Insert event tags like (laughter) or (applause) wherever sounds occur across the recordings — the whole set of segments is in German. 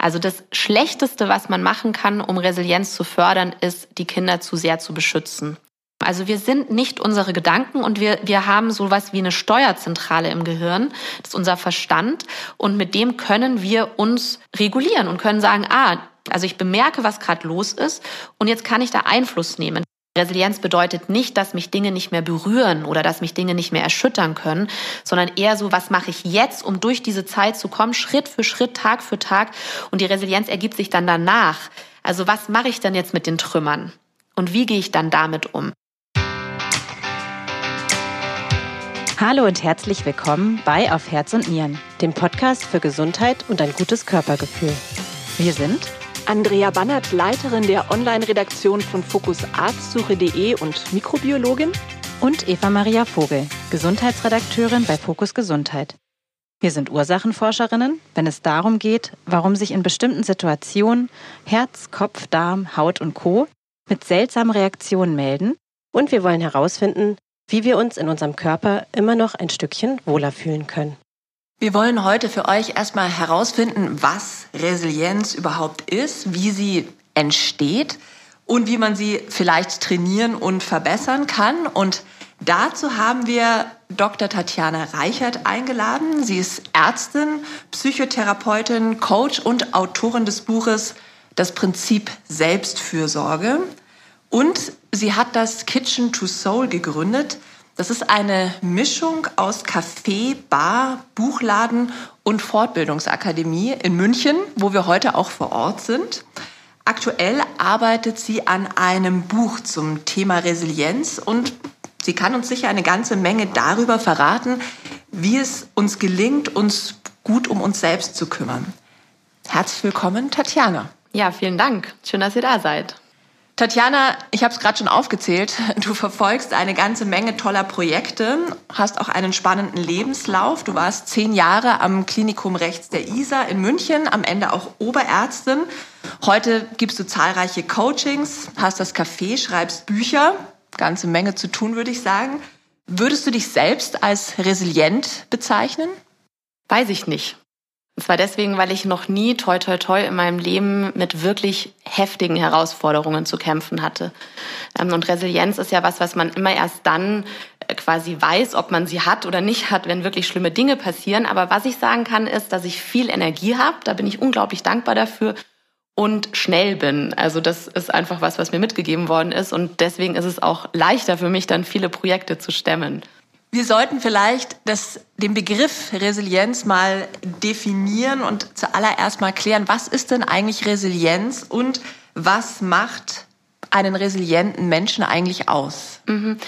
Also das Schlechteste, was man machen kann, um Resilienz zu fördern, ist, die Kinder zu sehr zu beschützen. Also wir sind nicht unsere Gedanken und wir, wir haben sowas wie eine Steuerzentrale im Gehirn. Das ist unser Verstand. Und mit dem können wir uns regulieren und können sagen, ah, also ich bemerke, was gerade los ist und jetzt kann ich da Einfluss nehmen. Resilienz bedeutet nicht, dass mich Dinge nicht mehr berühren oder dass mich Dinge nicht mehr erschüttern können, sondern eher so, was mache ich jetzt, um durch diese Zeit zu kommen, Schritt für Schritt, Tag für Tag. Und die Resilienz ergibt sich dann danach. Also was mache ich denn jetzt mit den Trümmern? Und wie gehe ich dann damit um? Hallo und herzlich willkommen bei Auf Herz und Nieren, dem Podcast für Gesundheit und ein gutes Körpergefühl. Wir sind Andrea Bannert, Leiterin der Online-Redaktion von fokusarztsuche.de und Mikrobiologin. Und Eva Maria Vogel, Gesundheitsredakteurin bei Fokus Gesundheit. Wir sind Ursachenforscherinnen, wenn es darum geht, warum sich in bestimmten Situationen Herz, Kopf, Darm, Haut und Co. mit seltsamen Reaktionen melden. Und wir wollen herausfinden, wie wir uns in unserem Körper immer noch ein Stückchen wohler fühlen können. Wir wollen heute für euch erstmal herausfinden, was Resilienz überhaupt ist, wie sie entsteht und wie man sie vielleicht trainieren und verbessern kann. Und dazu haben wir Dr. Tatjana Reichert eingeladen. Sie ist Ärztin, Psychotherapeutin, Coach und Autorin des Buches Das Prinzip Selbstfürsorge. Und sie hat das Kitchen to Soul gegründet. Das ist eine Mischung aus Café, Bar, Buchladen und Fortbildungsakademie in München, wo wir heute auch vor Ort sind. Aktuell arbeitet sie an einem Buch zum Thema Resilienz und sie kann uns sicher eine ganze Menge darüber verraten, wie es uns gelingt, uns gut um uns selbst zu kümmern. Herzlich willkommen, Tatjana. Ja, vielen Dank. Schön, dass ihr da seid. Tatjana, ich habe es gerade schon aufgezählt. (laughs) Du verfolgst eine ganze Menge toller Projekte, hast auch einen spannenden Lebenslauf. Du warst zehn Jahre am Klinikum rechts der ISA in München, am Ende auch Oberärztin. Heute gibst du zahlreiche Coachings, hast das Café, schreibst Bücher. Ganze Menge zu tun, würde ich sagen. Würdest du dich selbst als resilient bezeichnen? Weiß ich nicht. Und zwar deswegen, weil ich noch nie toi toi toi in meinem Leben mit wirklich heftigen Herausforderungen zu kämpfen hatte. Ähm, und Resilienz ist ja was, was man immer erst dann äh, quasi weiß, ob man sie hat oder nicht hat, wenn wirklich schlimme Dinge passieren. Aber was ich sagen kann, ist, dass ich viel Energie habe. Da bin ich unglaublich dankbar dafür und schnell bin. Also das ist einfach was, was mir mitgegeben worden ist. Und deswegen ist es auch leichter für mich, dann viele Projekte zu stemmen. Wir sollten vielleicht das, den Begriff Resilienz mal definieren und zuallererst mal klären, was ist denn eigentlich Resilienz und was macht einen resilienten Menschen eigentlich aus? Mhm.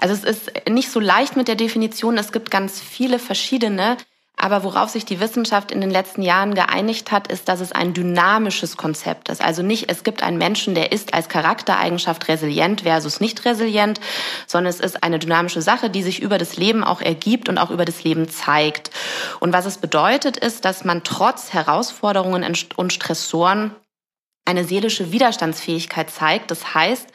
Also es ist nicht so leicht mit der Definition. Es gibt ganz viele verschiedene. Aber worauf sich die Wissenschaft in den letzten Jahren geeinigt hat, ist, dass es ein dynamisches Konzept ist. Also nicht, es gibt einen Menschen, der ist als Charaktereigenschaft resilient versus nicht resilient, sondern es ist eine dynamische Sache, die sich über das Leben auch ergibt und auch über das Leben zeigt. Und was es bedeutet, ist, dass man trotz Herausforderungen und Stressoren eine seelische Widerstandsfähigkeit zeigt. Das heißt,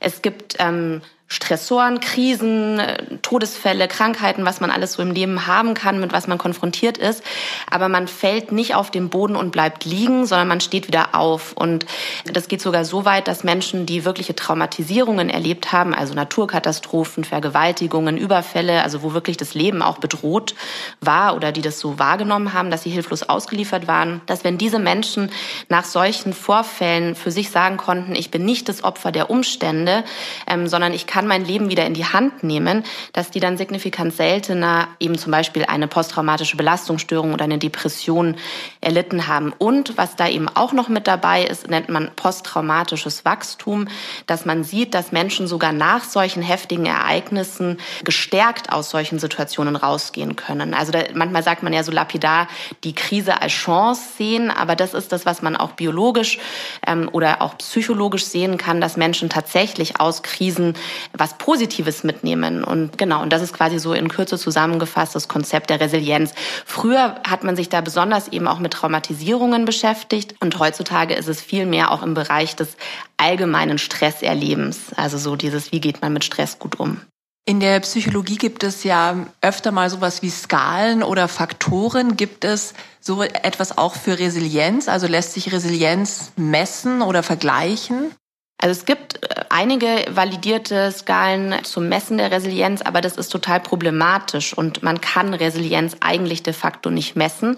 es gibt ähm, Stressoren, Krisen, Todesfälle, Krankheiten, was man alles so im Leben haben kann, mit was man konfrontiert ist. Aber man fällt nicht auf den Boden und bleibt liegen, sondern man steht wieder auf. Und das geht sogar so weit, dass Menschen, die wirkliche Traumatisierungen erlebt haben, also Naturkatastrophen, Vergewaltigungen, Überfälle, also wo wirklich das Leben auch bedroht war oder die das so wahrgenommen haben, dass sie hilflos ausgeliefert waren, dass wenn diese Menschen nach solchen Vorfällen für sich sagen konnten, ich bin nicht das Opfer der Umstände, ähm, sondern ich kann kann mein Leben wieder in die Hand nehmen, dass die dann signifikant seltener eben zum Beispiel eine posttraumatische Belastungsstörung oder eine Depression erlitten haben. Und was da eben auch noch mit dabei ist, nennt man posttraumatisches Wachstum, dass man sieht, dass Menschen sogar nach solchen heftigen Ereignissen gestärkt aus solchen Situationen rausgehen können. Also da, manchmal sagt man ja so lapidar, die Krise als Chance sehen, aber das ist das, was man auch biologisch ähm, oder auch psychologisch sehen kann, dass Menschen tatsächlich aus Krisen was Positives mitnehmen. Und genau, und das ist quasi so in Kürze zusammengefasst das Konzept der Resilienz. Früher hat man sich da besonders eben auch mit Traumatisierungen beschäftigt und heutzutage ist es viel mehr auch im Bereich des allgemeinen Stresserlebens. Also so dieses, wie geht man mit Stress gut um. In der Psychologie gibt es ja öfter mal sowas wie Skalen oder Faktoren. Gibt es so etwas auch für Resilienz? Also lässt sich Resilienz messen oder vergleichen? Also es gibt äh, einige validierte Skalen zum Messen der Resilienz, aber das ist total problematisch und man kann Resilienz eigentlich de facto nicht messen,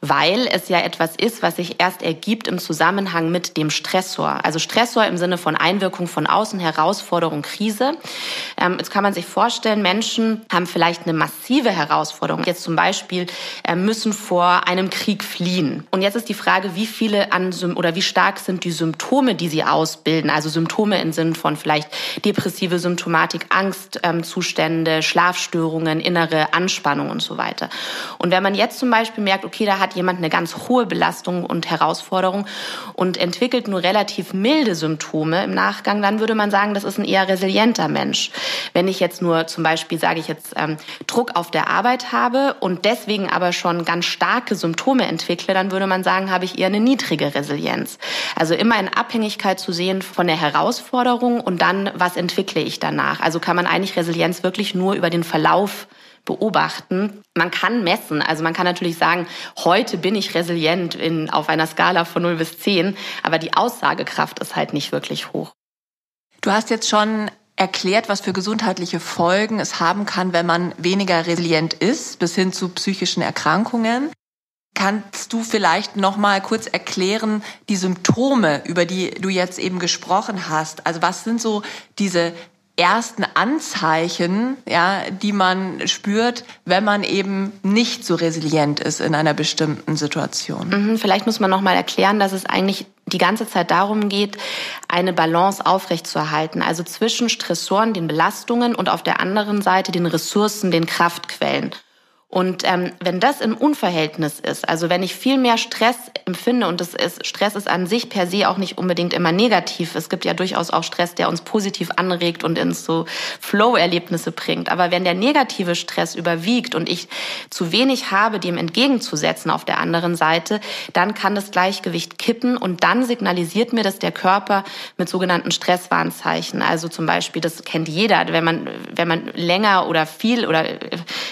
weil es ja etwas ist, was sich erst ergibt im Zusammenhang mit dem Stressor. Also Stressor im Sinne von Einwirkung von außen, Herausforderung, Krise. Ähm, jetzt kann man sich vorstellen, Menschen haben vielleicht eine massive Herausforderung. Jetzt zum Beispiel äh, müssen vor einem Krieg fliehen. Und jetzt ist die Frage, wie viele an oder wie stark sind die Symptome, die sie ausbilden also Symptome im Sinn von vielleicht depressive Symptomatik, Angstzustände, Schlafstörungen, innere Anspannung und so weiter. Und wenn man jetzt zum Beispiel merkt, okay, da hat jemand eine ganz hohe Belastung und Herausforderung und entwickelt nur relativ milde Symptome im Nachgang, dann würde man sagen, das ist ein eher resilienter Mensch. Wenn ich jetzt nur zum Beispiel, sage ich jetzt, ähm, Druck auf der Arbeit habe und deswegen aber schon ganz starke Symptome entwickle, dann würde man sagen, habe ich eher eine niedrige Resilienz. Also immer in Abhängigkeit zu sehen von von der Herausforderung und dann, was entwickle ich danach? Also kann man eigentlich Resilienz wirklich nur über den Verlauf beobachten. Man kann messen, also man kann natürlich sagen, heute bin ich resilient in, auf einer Skala von 0 bis 10, aber die Aussagekraft ist halt nicht wirklich hoch. Du hast jetzt schon erklärt, was für gesundheitliche Folgen es haben kann, wenn man weniger resilient ist, bis hin zu psychischen Erkrankungen. Kannst du vielleicht noch mal kurz erklären die Symptome, über die du jetzt eben gesprochen hast? Also was sind so diese ersten Anzeichen, ja, die man spürt, wenn man eben nicht so resilient ist in einer bestimmten Situation. Mhm, vielleicht muss man noch mal erklären, dass es eigentlich die ganze Zeit darum geht, eine Balance aufrechtzuerhalten, also zwischen Stressoren, den Belastungen und auf der anderen Seite den Ressourcen, den Kraftquellen. Und ähm, wenn das im Unverhältnis ist, also wenn ich viel mehr Stress empfinde und das ist, Stress ist an sich per se auch nicht unbedingt immer negativ. Es gibt ja durchaus auch Stress, der uns positiv anregt und ins so Flow-Erlebnisse bringt. Aber wenn der negative Stress überwiegt und ich zu wenig habe, dem entgegenzusetzen auf der anderen Seite, dann kann das Gleichgewicht kippen und dann signalisiert mir das der Körper mit sogenannten Stresswarnzeichen. Also zum Beispiel, das kennt jeder, wenn man, wenn man länger oder viel oder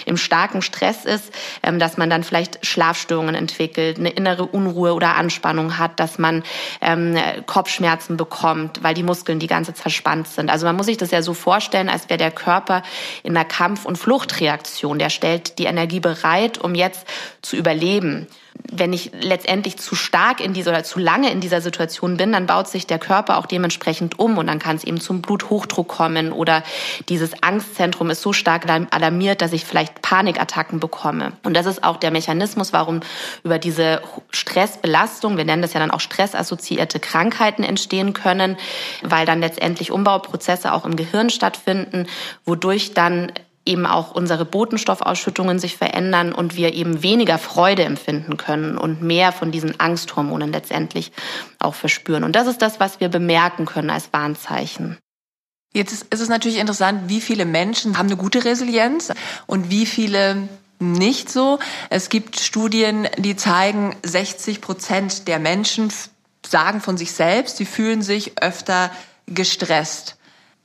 im starken Stress Stress ist, ähm, dass man dann vielleicht Schlafstörungen entwickelt, eine innere Unruhe oder Anspannung hat, dass man ähm, Kopfschmerzen bekommt, weil die Muskeln die ganze Zeit verspannt sind. Also man muss sich das ja so vorstellen, als wäre der Körper in einer Kampf- und Fluchtreaktion. Der stellt die Energie bereit, um jetzt zu überleben wenn ich letztendlich zu stark in dieser oder zu lange in dieser Situation bin, dann baut sich der Körper auch dementsprechend um und dann kann es eben zum Bluthochdruck kommen oder dieses Angstzentrum ist so stark alarmiert, dass ich vielleicht Panikattacken bekomme. Und das ist auch der Mechanismus, warum über diese Stressbelastung, wir nennen das ja dann auch stressassoziierte Krankheiten entstehen können, weil dann letztendlich Umbauprozesse auch im Gehirn stattfinden, wodurch dann eben auch unsere Botenstoffausschüttungen sich verändern und wir eben weniger Freude empfinden können und mehr von diesen Angsthormonen letztendlich auch verspüren. Und das ist das, was wir bemerken können als Warnzeichen. Jetzt ist es natürlich interessant, wie viele Menschen haben eine gute Resilienz und wie viele nicht so. Es gibt Studien, die zeigen, 60 Prozent der Menschen sagen von sich selbst, sie fühlen sich öfter gestresst.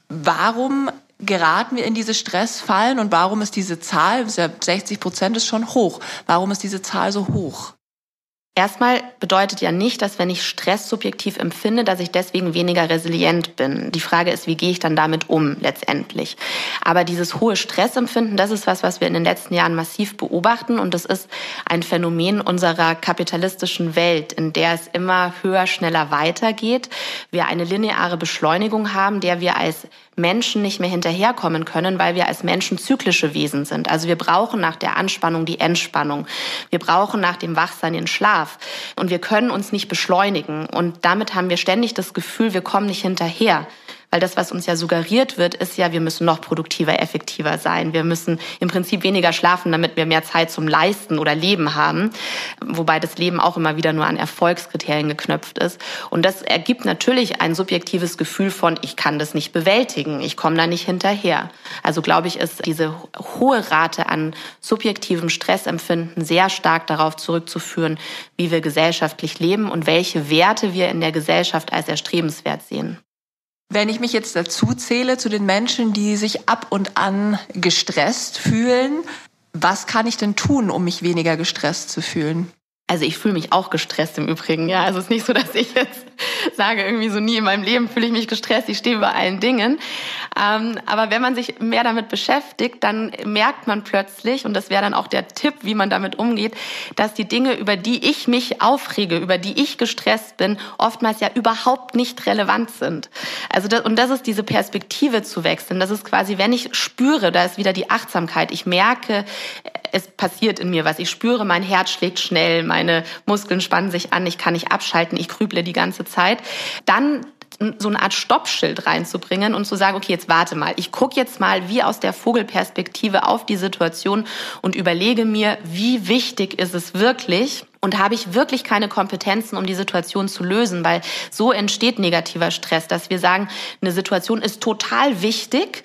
Warum geraten wir in diese Stressfallen und warum ist diese Zahl, 60 Prozent ist schon hoch, warum ist diese Zahl so hoch? Erstmal bedeutet ja nicht, dass wenn ich Stress subjektiv empfinde, dass ich deswegen weniger resilient bin. Die Frage ist, wie gehe ich dann damit um letztendlich? Aber dieses hohe Stressempfinden, das ist was, was wir in den letzten Jahren massiv beobachten und das ist ein Phänomen unserer kapitalistischen Welt, in der es immer höher, schneller weitergeht. Wir eine lineare Beschleunigung haben, der wir als Menschen nicht mehr hinterherkommen können, weil wir als Menschen zyklische Wesen sind. Also wir brauchen nach der Anspannung die Entspannung. Wir brauchen nach dem Wachsein den Schlaf. Und wir können uns nicht beschleunigen. Und damit haben wir ständig das Gefühl, wir kommen nicht hinterher. Weil das, was uns ja suggeriert wird, ist ja, wir müssen noch produktiver, effektiver sein. Wir müssen im Prinzip weniger schlafen, damit wir mehr Zeit zum Leisten oder Leben haben. Wobei das Leben auch immer wieder nur an Erfolgskriterien geknöpft ist. Und das ergibt natürlich ein subjektives Gefühl von, ich kann das nicht bewältigen, ich komme da nicht hinterher. Also glaube ich, ist diese hohe Rate an subjektivem Stressempfinden sehr stark darauf zurückzuführen, wie wir gesellschaftlich leben und welche Werte wir in der Gesellschaft als erstrebenswert sehen. Wenn ich mich jetzt dazu zähle zu den Menschen, die sich ab und an gestresst fühlen, was kann ich denn tun, um mich weniger gestresst zu fühlen? Also ich fühle mich auch gestresst im Übrigen. Ja, also es ist nicht so, dass ich jetzt sage, irgendwie so nie in meinem Leben fühle ich mich gestresst, ich stehe über allen Dingen. Ähm, aber wenn man sich mehr damit beschäftigt, dann merkt man plötzlich, und das wäre dann auch der Tipp, wie man damit umgeht, dass die Dinge, über die ich mich aufrege, über die ich gestresst bin, oftmals ja überhaupt nicht relevant sind. Also das, und das ist diese Perspektive zu wechseln. Das ist quasi, wenn ich spüre, da ist wieder die Achtsamkeit. Ich merke, es passiert in mir was. Ich spüre, mein Herz schlägt schnell, meine Muskeln spannen sich an, ich kann nicht abschalten, ich grüble die ganze Zeit. Dann so eine Art Stoppschild reinzubringen und zu sagen, okay, jetzt warte mal, ich gucke jetzt mal wie aus der Vogelperspektive auf die Situation und überlege mir, wie wichtig ist es wirklich, und habe ich wirklich keine Kompetenzen, um die Situation zu lösen, weil so entsteht negativer Stress, dass wir sagen, eine Situation ist total wichtig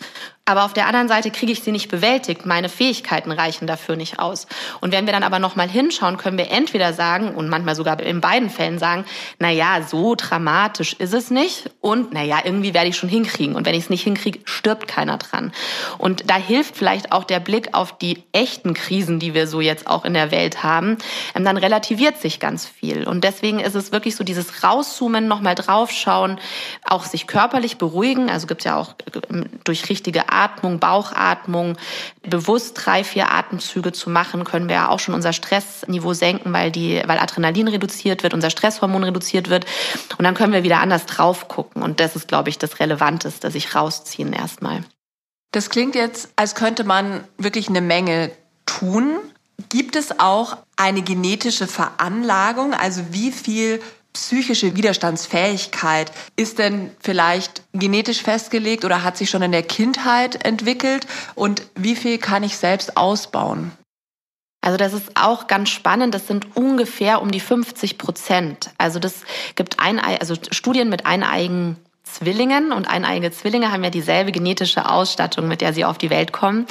aber auf der anderen Seite kriege ich sie nicht bewältigt. Meine Fähigkeiten reichen dafür nicht aus. Und wenn wir dann aber nochmal hinschauen, können wir entweder sagen, und manchmal sogar in beiden Fällen sagen, na ja, so dramatisch ist es nicht. Und na ja, irgendwie werde ich schon hinkriegen. Und wenn ich es nicht hinkriege, stirbt keiner dran. Und da hilft vielleicht auch der Blick auf die echten Krisen, die wir so jetzt auch in der Welt haben. Ähm, dann relativiert sich ganz viel. Und deswegen ist es wirklich so dieses Rauszoomen, nochmal draufschauen, auch sich körperlich beruhigen. Also gibt ja auch ähm, durch richtige Atmung, Bauchatmung, bewusst drei, vier Atemzüge zu machen, können wir ja auch schon unser Stressniveau senken, weil die, weil Adrenalin reduziert wird, unser Stresshormon reduziert wird. Und dann können wir wieder anders drauf gucken. Und das ist, glaube ich, das Relevanteste, sich rausziehen erstmal. Das klingt jetzt, als könnte man wirklich eine Menge tun. Gibt es auch eine genetische Veranlagung? Also wie viel psychische Widerstandsfähigkeit ist denn vielleicht genetisch festgelegt oder hat sich schon in der Kindheit entwickelt? Und wie viel kann ich selbst ausbauen? Also das ist auch ganz spannend. Das sind ungefähr um die 50 Prozent. Also das gibt ein, also Studien mit eineigen Zwillingen und eineige Zwillinge haben ja dieselbe genetische Ausstattung, mit der sie auf die Welt kommen.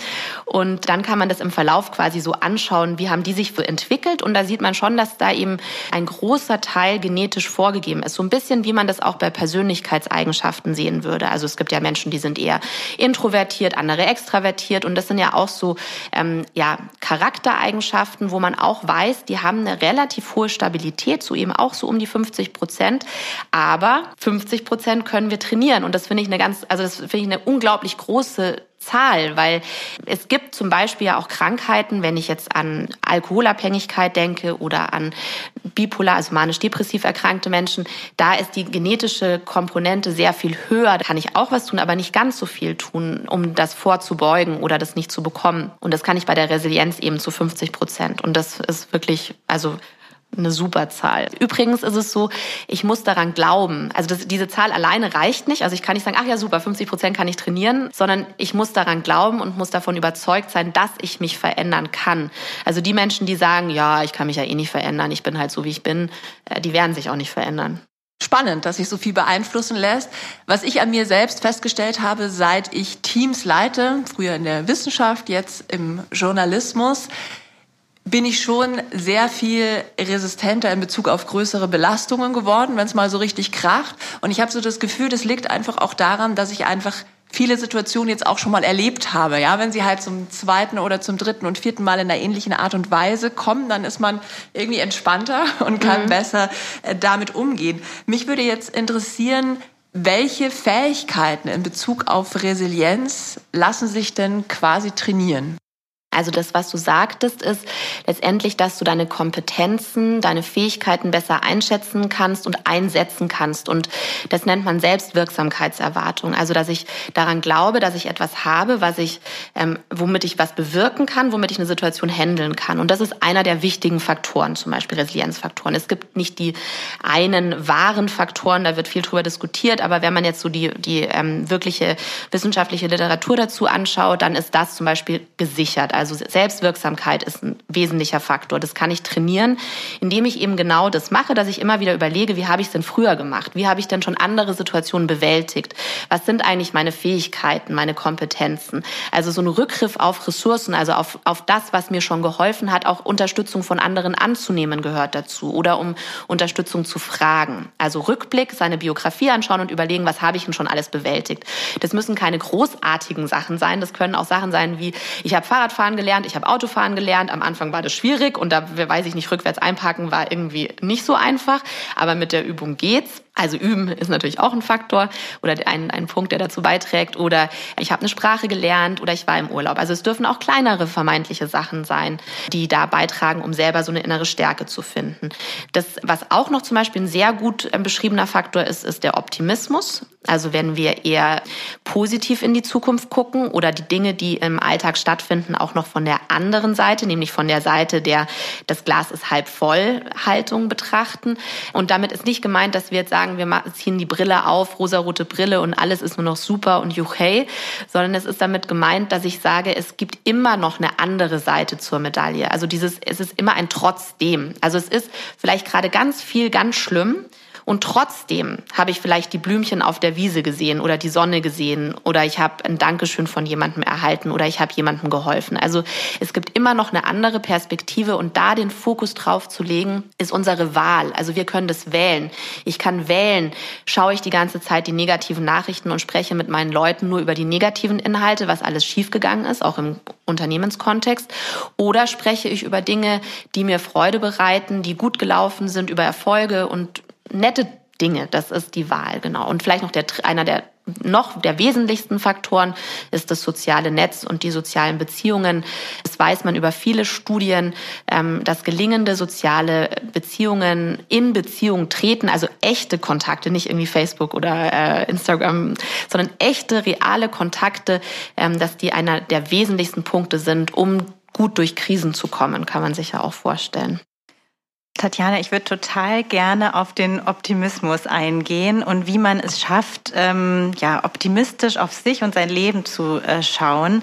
Und dann kann man das im Verlauf quasi so anschauen, wie haben die sich so entwickelt. Und da sieht man schon, dass da eben ein großer Teil genetisch vorgegeben ist. So ein bisschen, wie man das auch bei Persönlichkeitseigenschaften sehen würde. Also es gibt ja Menschen, die sind eher introvertiert, andere extravertiert. Und das sind ja auch so ähm, ja, Charaktereigenschaften, wo man auch weiß, die haben eine relativ hohe Stabilität, so eben auch so um die 50 Prozent. Aber 50 Prozent können können wir trainieren. Und das finde ich eine ganz, also das finde ich eine unglaublich große Zahl, weil es gibt zum Beispiel ja auch Krankheiten, wenn ich jetzt an Alkoholabhängigkeit denke oder an bipolar, also manisch-depressiv erkrankte Menschen, da ist die genetische Komponente sehr viel höher. Da kann ich auch was tun, aber nicht ganz so viel tun, um das vorzubeugen oder das nicht zu bekommen. Und das kann ich bei der Resilienz eben zu 50 Prozent. Und das ist wirklich, also eine super Zahl. Übrigens ist es so, ich muss daran glauben. Also das, diese Zahl alleine reicht nicht. Also ich kann nicht sagen, ach ja, super, 50 Prozent kann ich trainieren, sondern ich muss daran glauben und muss davon überzeugt sein, dass ich mich verändern kann. Also die Menschen, die sagen, ja, ich kann mich ja eh nicht verändern, ich bin halt so, wie ich bin, äh, die werden sich auch nicht verändern. Spannend, dass sich so viel beeinflussen lässt. Was ich an mir selbst festgestellt habe, seit ich Teams leite, früher in der Wissenschaft, jetzt im Journalismus, bin ich schon sehr viel resistenter in Bezug auf größere Belastungen geworden, wenn es mal so richtig kracht. Und ich habe so das Gefühl, das liegt einfach auch daran, dass ich einfach viele Situationen jetzt auch schon mal erlebt habe. Ja, wenn sie halt zum zweiten oder zum dritten und vierten Mal in einer ähnlichen Art und Weise kommen, dann ist man irgendwie entspannter (laughs) und kann mhm. besser äh, damit umgehen. Mich würde jetzt interessieren, welche Fähigkeiten in Bezug auf Resilienz lassen sich denn quasi trainieren? Also das, was du sagtest, ist letztendlich, dass du deine Kompetenzen, deine Fähigkeiten besser einschätzen kannst und einsetzen kannst. Und das nennt man Selbstwirksamkeitserwartung. Also dass ich daran glaube, dass ich etwas habe, was ich, ähm, womit ich was bewirken kann, womit ich eine Situation handeln kann. Und das ist einer der wichtigen Faktoren, zum Beispiel Resilienzfaktoren. Es gibt nicht die einen wahren Faktoren, da wird viel drüber diskutiert, aber wenn man jetzt so die, die ähm, wirkliche wissenschaftliche Literatur dazu anschaut, dann ist das zum Beispiel gesichert. Also Selbstwirksamkeit ist ein wesentlicher Faktor. Das kann ich trainieren, indem ich eben genau das mache, dass ich immer wieder überlege, wie habe ich es denn früher gemacht? Wie habe ich denn schon andere Situationen bewältigt? Was sind eigentlich meine Fähigkeiten, meine Kompetenzen? Also so ein Rückgriff auf Ressourcen, also auf, auf das, was mir schon geholfen hat, auch Unterstützung von anderen anzunehmen gehört dazu oder um Unterstützung zu fragen. Also Rückblick, seine Biografie anschauen und überlegen, was habe ich denn schon alles bewältigt? Das müssen keine großartigen Sachen sein. Das können auch Sachen sein wie, ich habe Fahrradfahren gelernt, ich habe Autofahren gelernt. Am Anfang war das schwierig und da weiß ich nicht, rückwärts einparken war irgendwie nicht so einfach. Aber mit der Übung geht's. Also üben ist natürlich auch ein Faktor oder ein, ein Punkt, der dazu beiträgt. Oder ich habe eine Sprache gelernt oder ich war im Urlaub. Also es dürfen auch kleinere vermeintliche Sachen sein, die da beitragen, um selber so eine innere Stärke zu finden. Das, was auch noch zum Beispiel ein sehr gut äh, beschriebener Faktor ist, ist der Optimismus. Also wenn wir eher positiv in die Zukunft gucken oder die Dinge, die im Alltag stattfinden, auch noch von der anderen Seite, nämlich von der Seite der das Glas ist halb voll Haltung betrachten. Und damit ist nicht gemeint, dass wir jetzt sagen, wir ziehen die Brille auf, rosarote Brille und alles ist nur noch super und juchei, sondern es ist damit gemeint, dass ich sage, es gibt immer noch eine andere Seite zur Medaille. Also dieses, es ist immer ein Trotzdem. Also es ist vielleicht gerade ganz viel, ganz schlimm. Und trotzdem habe ich vielleicht die Blümchen auf der Wiese gesehen oder die Sonne gesehen oder ich habe ein Dankeschön von jemandem erhalten oder ich habe jemandem geholfen. Also es gibt immer noch eine andere Perspektive und da den Fokus drauf zu legen, ist unsere Wahl. Also wir können das wählen. Ich kann wählen, schaue ich die ganze Zeit die negativen Nachrichten und spreche mit meinen Leuten nur über die negativen Inhalte, was alles schiefgegangen ist, auch im Unternehmenskontext, oder spreche ich über Dinge, die mir Freude bereiten, die gut gelaufen sind, über Erfolge und nette Dinge. Das ist die Wahl, genau. Und vielleicht noch der, einer der noch der wesentlichsten Faktoren ist das soziale Netz und die sozialen Beziehungen. Das weiß man über viele Studien, ähm, dass gelingende soziale Beziehungen in Beziehung treten, also echte Kontakte, nicht irgendwie Facebook oder äh, Instagram, sondern echte, reale Kontakte, ähm, dass die einer der wesentlichsten Punkte sind, um gut durch Krisen zu kommen, kann man sich ja auch vorstellen. Tatjana, ich würde total gerne auf den Optimismus eingehen und wie man es schafft, ähm, ja, optimistisch auf sich und sein Leben zu äh, schauen.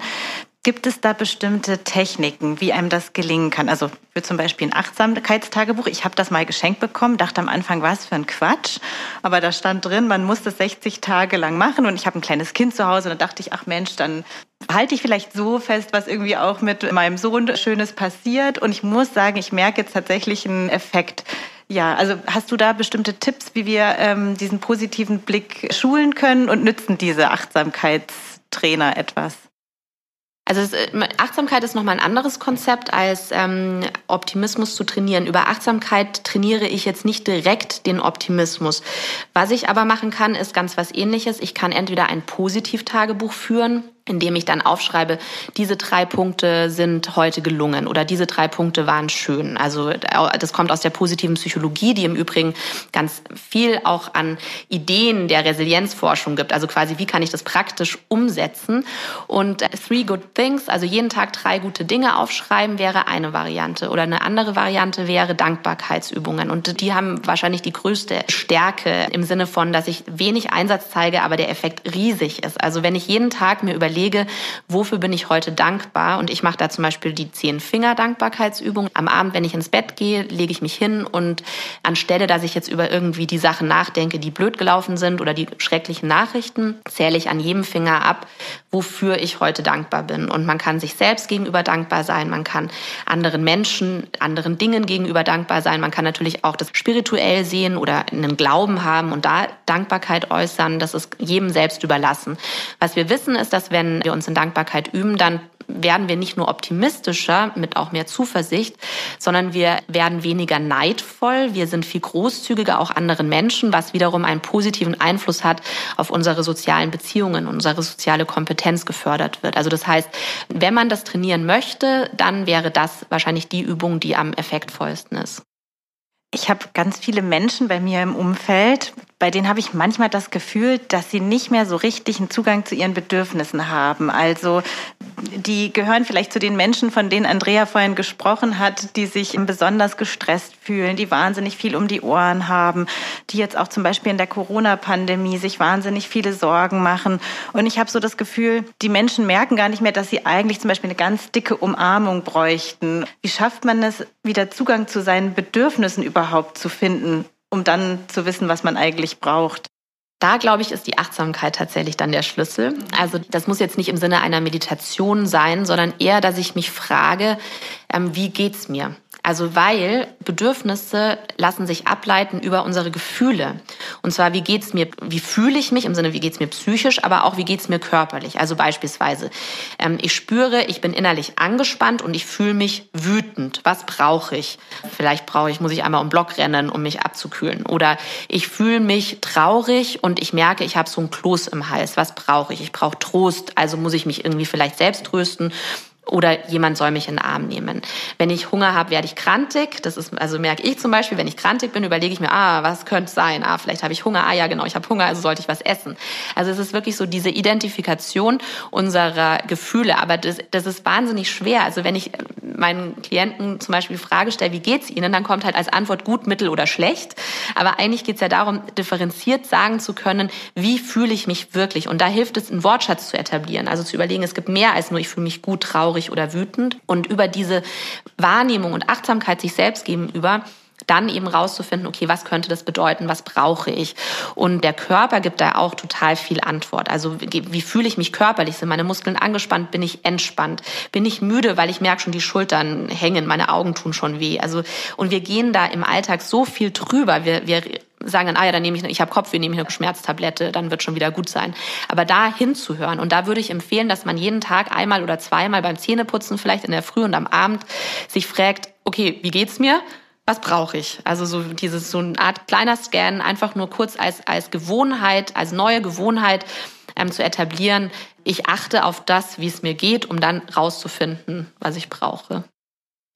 Gibt es da bestimmte Techniken, wie einem das gelingen kann? Also für zum Beispiel ein Achtsamkeitstagebuch. Ich habe das mal geschenkt bekommen, dachte am Anfang, was für ein Quatsch. Aber da stand drin, man muss das 60 Tage lang machen. Und ich habe ein kleines Kind zu Hause und da dachte ich, ach Mensch, dann halte ich vielleicht so fest, was irgendwie auch mit meinem Sohn Schönes passiert. Und ich muss sagen, ich merke jetzt tatsächlich einen Effekt. Ja, also hast du da bestimmte Tipps, wie wir ähm, diesen positiven Blick schulen können und nützen diese Achtsamkeitstrainer etwas? Also äh, Achtsamkeit ist nochmal ein anderes Konzept als ähm, Optimismus zu trainieren. Über Achtsamkeit trainiere ich jetzt nicht direkt den Optimismus. Was ich aber machen kann, ist ganz was ähnliches. Ich kann entweder ein Positivtagebuch führen, indem ich dann aufschreibe, diese drei Punkte sind heute gelungen oder diese drei Punkte waren schön. Also das kommt aus der positiven Psychologie, die im Übrigen ganz viel auch an Ideen der Resilienzforschung gibt. Also quasi, wie kann ich das praktisch umsetzen? Und Three Good Things, also jeden Tag drei gute Dinge aufschreiben, wäre eine Variante. Oder eine andere Variante wäre Dankbarkeitsübungen. Und die haben wahrscheinlich die größte Stärke im Sinne von, dass ich wenig Einsatz zeige, aber der Effekt riesig ist. Also wenn ich jeden Tag mir überlege, überlege, wofür bin ich heute dankbar. Und ich mache da zum Beispiel die Zehn-Finger-Dankbarkeitsübung. Am Abend, wenn ich ins Bett gehe, lege ich mich hin und anstelle, dass ich jetzt über irgendwie die Sachen nachdenke, die blöd gelaufen sind oder die schrecklichen Nachrichten, zähle ich an jedem Finger ab, wofür ich heute dankbar bin. Und man kann sich selbst gegenüber dankbar sein, man kann anderen Menschen, anderen Dingen gegenüber dankbar sein, man kann natürlich auch das spirituell sehen oder einen Glauben haben und da Dankbarkeit äußern. Das ist jedem selbst überlassen. Was wir wissen ist, dass wenn wir uns in Dankbarkeit üben, dann werden wir nicht nur optimistischer mit auch mehr Zuversicht, sondern wir werden weniger neidvoll, wir sind viel großzügiger auch anderen Menschen, was wiederum einen positiven Einfluss hat auf unsere sozialen Beziehungen, unsere soziale Kompetenz gefördert wird. Also das heißt, wenn man das trainieren möchte, dann wäre das wahrscheinlich die Übung, die am effektvollsten ist. Ich habe ganz viele Menschen bei mir im Umfeld, bei denen habe ich manchmal das Gefühl, dass sie nicht mehr so richtig einen Zugang zu ihren Bedürfnissen haben. Also die gehören vielleicht zu den Menschen, von denen Andrea vorhin gesprochen hat, die sich besonders gestresst fühlen, die wahnsinnig viel um die Ohren haben, die jetzt auch zum Beispiel in der Corona-Pandemie sich wahnsinnig viele Sorgen machen. Und ich habe so das Gefühl, die Menschen merken gar nicht mehr, dass sie eigentlich zum Beispiel eine ganz dicke Umarmung bräuchten. Wie schafft man es, wieder Zugang zu seinen Bedürfnissen überhaupt zu finden, um dann zu wissen, was man eigentlich braucht? Da, glaube ich, ist die Achtsamkeit tatsächlich dann der Schlüssel. Also das muss jetzt nicht im Sinne einer Meditation sein, sondern eher, dass ich mich frage, ähm, wie geht's mir? Also weil Bedürfnisse lassen sich ableiten über unsere Gefühle. Und zwar, wie geht's mir, wie fühle ich mich im Sinne, wie geht's mir psychisch, aber auch wie geht's mir körperlich. Also beispielsweise, ähm, ich spüre, ich bin innerlich angespannt und ich fühle mich wütend. Was brauche ich? Vielleicht brauche ich, muss ich einmal um Block rennen, um mich abzukühlen. Oder ich fühle mich traurig und ich merke, ich habe so ein Kloß im Hals. Was brauche ich? Ich brauche Trost, also muss ich mich irgendwie vielleicht selbst trösten oder jemand soll mich in den Arm nehmen. Wenn ich Hunger habe, werde ich krantig. Das ist, also merke ich zum Beispiel, wenn ich krantig bin, überlege ich mir, ah, was könnte sein? Ah, vielleicht habe ich Hunger. Ah, ja, genau, ich habe Hunger, also sollte ich was essen. Also es ist wirklich so diese Identifikation unserer Gefühle. Aber das, das ist wahnsinnig schwer. Also wenn ich meinen Klienten zum Beispiel die Frage stelle, wie geht's ihnen, dann kommt halt als Antwort gut, mittel oder schlecht. Aber eigentlich geht es ja darum, differenziert sagen zu können, wie fühle ich mich wirklich. Und da hilft es, einen Wortschatz zu etablieren. Also zu überlegen, es gibt mehr als nur, ich fühle mich gut, traurig traurig oder wütend. Und über diese Wahrnehmung und Achtsamkeit sich selbst gegenüber dann eben rauszufinden, okay, was könnte das bedeuten, was brauche ich? Und der Körper gibt da auch total viel Antwort. Also wie, fühle ich mich körperlich? Sind meine Muskeln angespannt? Bin ich entspannt? Bin ich müde, weil ich merke schon, die Schultern hängen, meine Augen tun schon weh. Also und wir gehen da im Alltag so viel drüber. Wir, wir sagen dann, ah ja, dann nehme ich, ich habe Kopfweh, nehme ich eine Schmerztablette, dann wird schon wieder gut sein. Aber da hinzuhören und da würde ich empfehlen, dass man jeden Tag einmal oder zweimal beim Zähneputzen, vielleicht in der Früh und am Abend, sich fragt, okay, wie geht's mir? Was brauche ich? Also so dieses so eine Art kleiner Scan, einfach nur kurz als als Gewohnheit, als neue Gewohnheit ähm, zu etablieren. Ich achte auf das, wie es mir geht, um dann rauszufinden, was ich brauche.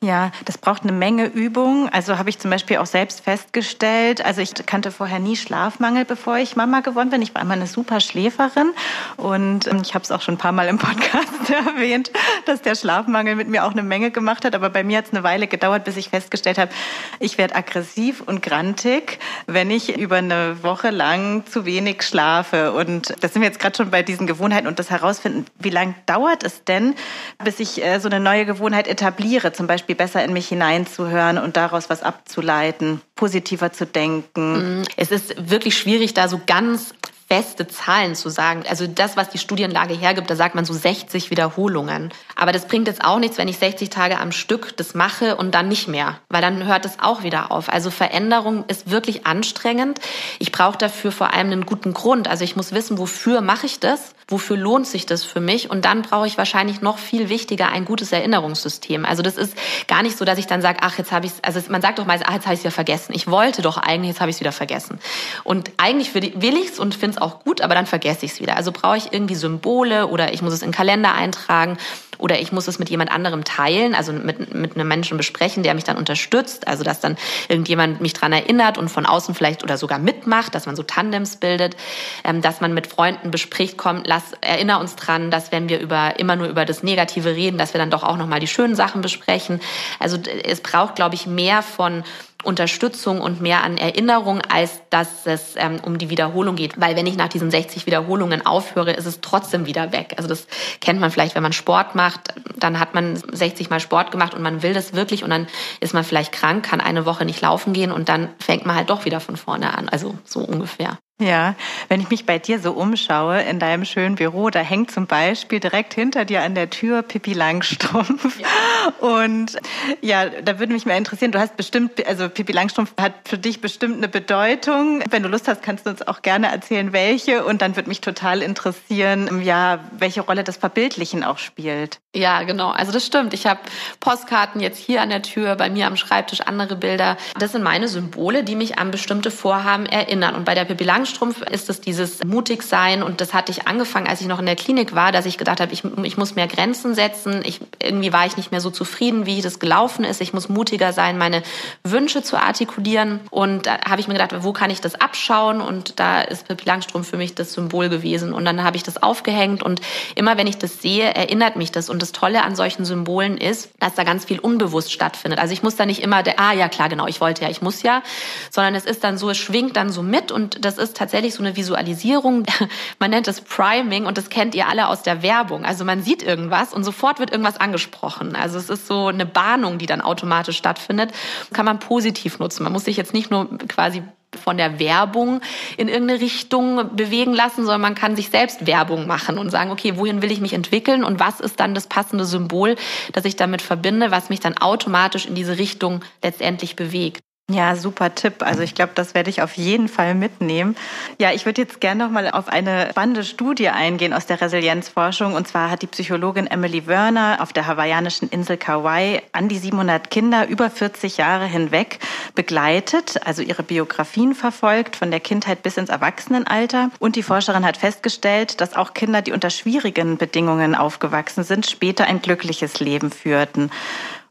Ja, das braucht eine Menge Übung. Also habe ich zum Beispiel auch selbst festgestellt. Also ich kannte vorher nie Schlafmangel, bevor ich Mama geworden bin. Ich war immer eine super Schläferin und ähm, ich habe es auch schon ein paar Mal im (laughs) Podcast erwähnt, dass der Schlafmangel mit mir auch eine Menge gemacht hat. Aber bei mir hat es eine Weile gedauert, bis ich festgestellt habe, ich werde aggressiv und grantig, wenn ich über eine Woche lang zu wenig schlafe. Und das sind wir jetzt gerade schon bei diesen Gewohnheiten und das herausfinden, wie lange dauert es denn, bis ich äh, so eine neue Gewohnheit etabliere, zum Beispiel Beispiel besser in mich hineinzuhören und daraus was abzuleiten, positiver zu denken. Mhm. Es ist wirklich schwierig, da so ganz feste Zahlen zu sagen. Also das, was die Studienlage hergibt, da sagt man so 60 Wiederholungen. Aber das bringt jetzt auch nichts, wenn ich 60 Tage am Stück das mache und dann nicht mehr, weil dann hört es auch wieder auf. Also Veränderung ist wirklich anstrengend. Ich brauche dafür vor allem einen guten Grund. Also ich muss wissen, wofür mache ich das? Wofür lohnt sich das für mich? Und dann brauche ich wahrscheinlich noch viel wichtiger ein gutes Erinnerungssystem. Also das ist gar nicht so, dass ich dann sage, ach, jetzt habe ich also man sagt doch meist, ach, jetzt habe ich es ja vergessen. Ich wollte doch eigentlich, jetzt habe ich es wieder vergessen. Und eigentlich will ich es und finde es auch gut, aber dann vergesse ich es wieder. Also brauche ich irgendwie Symbole oder ich muss es in den Kalender eintragen oder ich muss es mit jemand anderem teilen, also mit, mit einem Menschen besprechen, der mich dann unterstützt, also dass dann irgendjemand mich dran erinnert und von außen vielleicht oder sogar mitmacht, dass man so Tandems bildet, ähm, dass man mit Freunden bespricht, komm, lass, erinnere uns dran, dass wenn wir über, immer nur über das Negative reden, dass wir dann doch auch nochmal die schönen Sachen besprechen. Also es braucht, glaube ich, mehr von Unterstützung und mehr an Erinnerung, als dass es ähm, um die Wiederholung geht. Weil wenn ich nach diesen 60 Wiederholungen aufhöre, ist es trotzdem wieder weg. Also das kennt man vielleicht, wenn man Sport macht, dann hat man 60 Mal Sport gemacht und man will das wirklich und dann ist man vielleicht krank, kann eine Woche nicht laufen gehen und dann fängt man halt doch wieder von vorne an. Also so ungefähr. Ja, wenn ich mich bei dir so umschaue in deinem schönen Büro, da hängt zum Beispiel direkt hinter dir an der Tür Pippi Langstrumpf. (laughs) Ja. Und ja, da würde mich mal interessieren, du hast bestimmt, also Pippi Langstrumpf hat für dich bestimmt eine Bedeutung. Wenn du Lust hast, kannst du uns auch gerne erzählen, welche. Und dann würde mich total interessieren, ja, welche Rolle das Verbildlichen auch spielt. Ja, genau. Also das stimmt. Ich habe Postkarten jetzt hier an der Tür, bei mir am Schreibtisch andere Bilder. Das sind meine Symbole, die mich an bestimmte Vorhaben erinnern. Und bei der Pippi Langstrumpf Langstrumpf ist es dieses mutig sein und das hatte ich angefangen, als ich noch in der Klinik war, dass ich gedacht habe, ich, ich muss mehr Grenzen setzen. Ich, irgendwie war ich nicht mehr so zufrieden, wie das gelaufen ist. Ich muss mutiger sein, meine Wünsche zu artikulieren. Und da habe ich mir gedacht, wo kann ich das abschauen? Und da ist Pippi Langstrumpf für mich das Symbol gewesen. Und dann habe ich das aufgehängt und immer wenn ich das sehe, erinnert mich das. Und das Tolle an solchen Symbolen ist, dass da ganz viel unbewusst stattfindet. Also ich muss da nicht immer, der, ah ja klar, genau, ich wollte ja, ich muss ja, sondern es ist dann so, es schwingt dann so mit und das ist tatsächlich so eine Visualisierung. (laughs) Man nennt es Priming und das kennt ihr alle aus der Werbung. Also man sieht irgendwas und sofort wird irgendwas angesprochen. Also es ist so eine Bahnung, die dann automatisch stattfindet. Kann man positiv nutzen. Man muss sich jetzt nicht nur quasi von der Werbung in irgendeine Richtung bewegen lassen, sondern man kann sich selbst Werbung machen und sagen, okay, wohin will ich mich entwickeln und was ist dann das passende Symbol, das ich damit verbinde, was mich dann automatisch in diese Richtung letztendlich bewegt. Ja, super Tipp. Also ich glaube, das werde ich auf jeden Fall mitnehmen. Ja, ich würde jetzt gerne noch mal auf eine spannende Studie eingehen aus der Resilienzforschung. Und zwar hat die Psychologin Emily Werner auf der hawaiianischen Insel Kauai an die 700 Kinder über 40 Jahre hinweg begleitet, also ihre Biografien verfolgt, von der Kindheit bis ins Erwachsenenalter. Und die Forscherin hat festgestellt, dass auch Kinder, die unter schwierigen Bedingungen aufgewachsen sind, später ein glückliches Leben führten.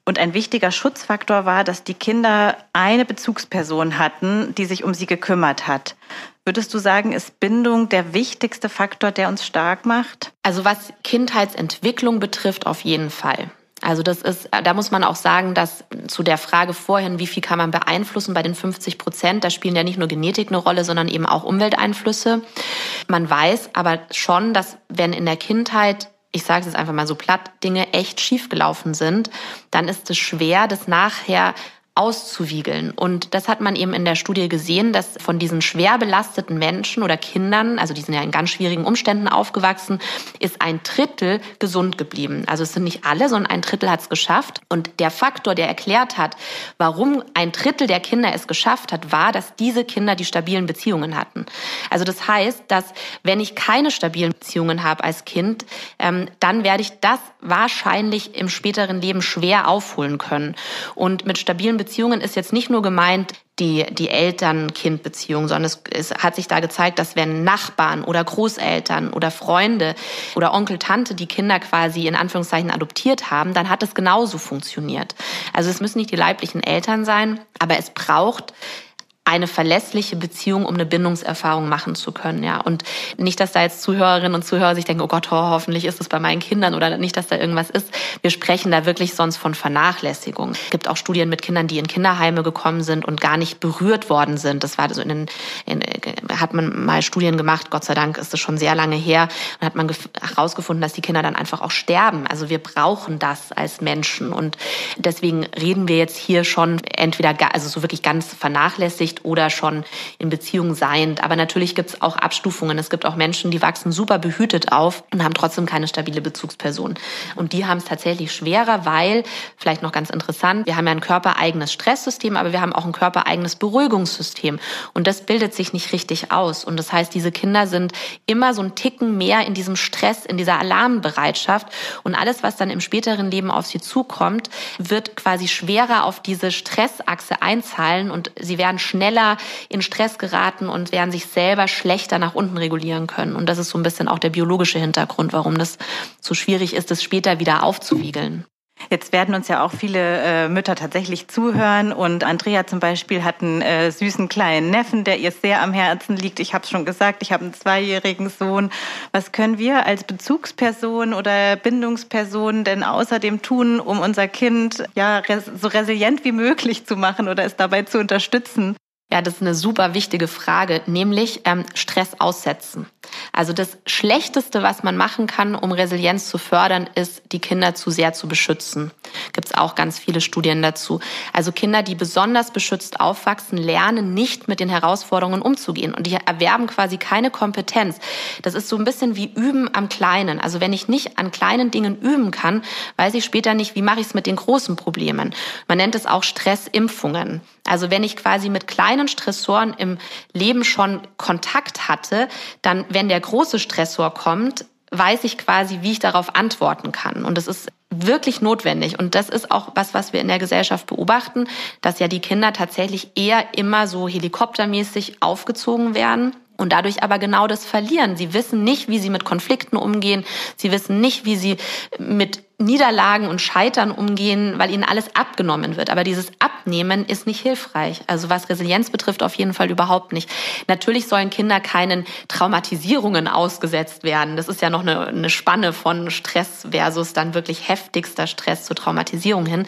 Und ein wichtiger Schutzfaktor war, dass die Kinder eine Bezugsperson hatten, die sich um sie gekümmert hat. Würdest du sagen, ist Bindung der wichtigste Faktor, der uns stark macht? Also was Kindheitsentwicklung betrifft, auf jeden Fall. Also das ist, da muss man auch sagen, dass zu der Frage vorhin, wie viel kann man beeinflussen bei den 50 Prozent, da spielen ja nicht nur Genetik eine Rolle, sondern eben auch Umwelteinflüsse. Man weiß aber schon, dass wenn in der Kindheit ich sage es jetzt einfach mal so platt, Dinge echt schiefgelaufen sind, dann ist es schwer, das nachher auszuwiegeln. Und das hat man eben in der Studie gesehen, dass von diesen schwer belasteten Menschen oder Kindern, also die sind ja in ganz schwierigen Umständen aufgewachsen, ist ein Drittel gesund geblieben. Also es sind nicht alle, sondern ein Drittel hat es geschafft. Und der Faktor, der erklärt hat, warum ein Drittel der Kinder es geschafft hat, war, dass diese Kinder die stabilen Beziehungen hatten. Also das heißt, dass wenn ich keine stabilen Beziehungen habe als Kind, ähm, dann werde ich das wahrscheinlich im späteren Leben schwer aufholen können. Und mit stabilen Beziehungen ist jetzt nicht nur gemeint die, die Eltern-Kind-Beziehung, sondern es, es hat sich da gezeigt, dass wenn Nachbarn oder Großeltern oder Freunde oder Onkel, Tante die Kinder quasi in Anführungszeichen adoptiert haben, dann hat es genauso funktioniert. Also es müssen nicht die leiblichen Eltern sein, aber es braucht eine verlässliche Beziehung, um eine Bindungserfahrung machen zu können, ja. Und nicht, dass da jetzt Zuhörerinnen und Zuhörer sich denken, oh Gott, ho, hoffentlich ist es bei meinen Kindern oder nicht, dass da irgendwas ist. Wir sprechen da wirklich sonst von Vernachlässigung. Es gibt auch Studien mit Kindern, die in Kinderheime gekommen sind und gar nicht berührt worden sind. Das war so in den, in, hat man mal Studien gemacht, Gott sei Dank ist das schon sehr lange her, und hat man herausgefunden, dass die Kinder dann einfach auch sterben. Also wir brauchen das als Menschen und deswegen reden wir jetzt hier schon entweder, also so wirklich ganz vernachlässigt nicht oder schon in Beziehung seiend. Aber natürlich gibt es auch Abstufungen. Es gibt auch Menschen, die wachsen super behütet auf und haben trotzdem keine stabile Bezugsperson. Und die haben es tatsächlich schwerer, weil, vielleicht noch ganz interessant, wir haben ja ein körpereigenes Stresssystem, aber wir haben auch ein körpereigenes Beruhigungssystem. Und das bildet sich nicht richtig aus. Und das heißt, diese Kinder sind immer so ein Ticken mehr in diesem Stress, in dieser Alarmbereitschaft. Und alles, was dann im späteren Leben auf sie zukommt, wird quasi schwerer auf diese Stressachse einzahlen und sie werden schnell schneller in Stress geraten und werden sich selber schlechter nach unten regulieren können. Und das ist so ein bisschen auch der biologische Hintergrund, warum das so schwierig ist, es später wieder aufzuwiegeln. Jetzt werden uns ja auch viele äh, Mütter tatsächlich zuhören und Andrea zum Beispiel hat einen äh, süßen kleinen Neffen, der ihr sehr am Herzen liegt. Ich habe es schon gesagt, ich habe einen zweijährigen Sohn. Was können wir als Bezugsperson oder Bindungsperson denn außerdem tun, um unser Kind ja so resilient wie möglich zu machen oder es dabei zu unterstützen? Ja, das ist eine super wichtige Frage, nämlich ähm, Stress aussetzen. Also das Schlechteste, was man machen kann, um Resilienz zu fördern, ist, die Kinder zu sehr zu beschützen. Gibt es auch ganz viele Studien dazu. Also Kinder, die besonders beschützt aufwachsen, lernen nicht mit den Herausforderungen umzugehen und die erwerben quasi keine Kompetenz. Das ist so ein bisschen wie Üben am Kleinen. Also wenn ich nicht an kleinen Dingen üben kann, weiß ich später nicht, wie mache ich es mit den großen Problemen. Man nennt es auch Stressimpfungen. Also wenn ich quasi mit kleinen Stressoren im Leben schon Kontakt hatte, dann, wenn der große Stressor kommt, weiß ich quasi, wie ich darauf antworten kann. Und das ist wirklich notwendig. Und das ist auch was, was wir in der Gesellschaft beobachten, dass ja die Kinder tatsächlich eher immer so helikoptermäßig aufgezogen werden und dadurch aber genau das verlieren. Sie wissen nicht, wie sie mit Konflikten umgehen. Sie wissen nicht, wie sie mit Niederlagen und Scheitern umgehen, weil ihnen alles abgenommen wird. Aber dieses Abnehmen ist nicht hilfreich. Also was Resilienz betrifft, auf jeden Fall überhaupt nicht. Natürlich sollen Kinder keinen Traumatisierungen ausgesetzt werden. Das ist ja noch eine, eine Spanne von Stress versus dann wirklich heftigster Stress zur Traumatisierung hin.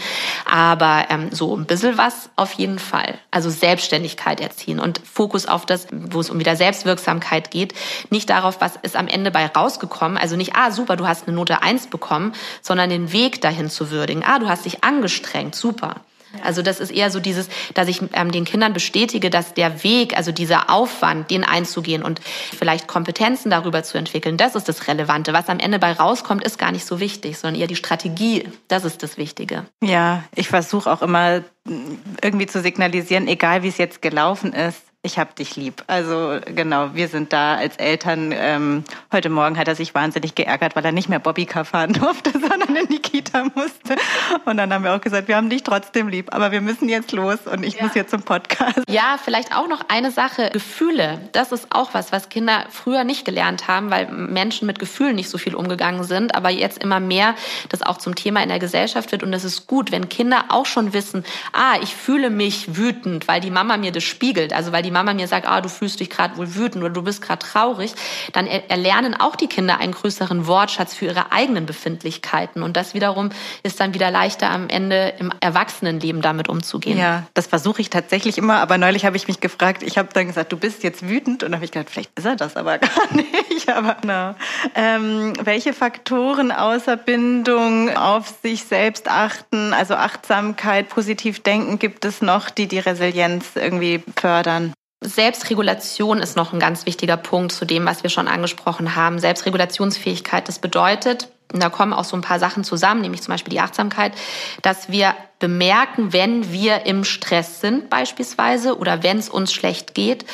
Aber ähm, so ein bisschen was auf jeden Fall. Also Selbstständigkeit erziehen und Fokus auf das, wo es um wieder Selbstwirksamkeit geht. Nicht darauf, was ist am Ende bei rausgekommen. Also nicht, ah super, du hast eine Note eins bekommen, sondern sondern den Weg dahin zu würdigen. Ah, du hast dich angestrengt, super. Also das ist eher so dieses, dass ich ähm, den Kindern bestätige, dass der Weg, also dieser Aufwand, den einzugehen und vielleicht Kompetenzen darüber zu entwickeln, das ist das Relevante. Was am Ende bei rauskommt, ist gar nicht so wichtig, sondern eher die Strategie, das ist das Wichtige. Ja, ich versuche auch immer irgendwie zu signalisieren, egal wie es jetzt gelaufen ist, ich hab dich lieb. Also genau, wir sind da als Eltern. Ähm, heute Morgen hat er sich wahnsinnig geärgert, weil er nicht mehr Bobbycar fahren (laughs) durfte, sondern in die Kita musste. Und dann haben wir auch gesagt, wir haben dich trotzdem lieb, aber wir müssen jetzt los und ich ja. muss jetzt zum Podcast. Ja, vielleicht auch noch eine Sache. Gefühle, das ist auch was, was Kinder früher nicht gelernt haben, weil Menschen mit Gefühlen nicht so viel umgegangen sind, aber jetzt immer mehr das auch zum Thema in der Gesellschaft wird. Und das ist gut, wenn Kinder auch schon wissen, ah, ich fühle mich wütend, weil die Mama mir das spiegelt, also weil die Mama mir sagt, ah, du fühlst dich gerade wohl wütend oder du bist gerade traurig, dann erlernen auch die Kinder einen größeren Wortschatz für ihre eigenen Befindlichkeiten. Und das wiederum ist dann wieder leichter am Ende im Erwachsenenleben damit umzugehen. Ja, das versuche ich tatsächlich immer. Aber neulich habe ich mich gefragt, ich habe dann gesagt, du bist jetzt wütend. Und habe ich gedacht, vielleicht ist er das aber (laughs) gar nicht. Aber no. ähm, welche Faktoren außer Bindung auf sich selbst achten, also Achtsamkeit, positiv denken, gibt es noch, die die Resilienz irgendwie fördern? Selbstregulation ist noch ein ganz wichtiger Punkt zu dem, was wir schon angesprochen haben. Selbstregulationsfähigkeit, das bedeutet, und da kommen auch so ein paar Sachen zusammen, nämlich zum Beispiel die Achtsamkeit, dass wir bemerken, wenn wir im Stress sind beispielsweise oder wenn es uns schlecht geht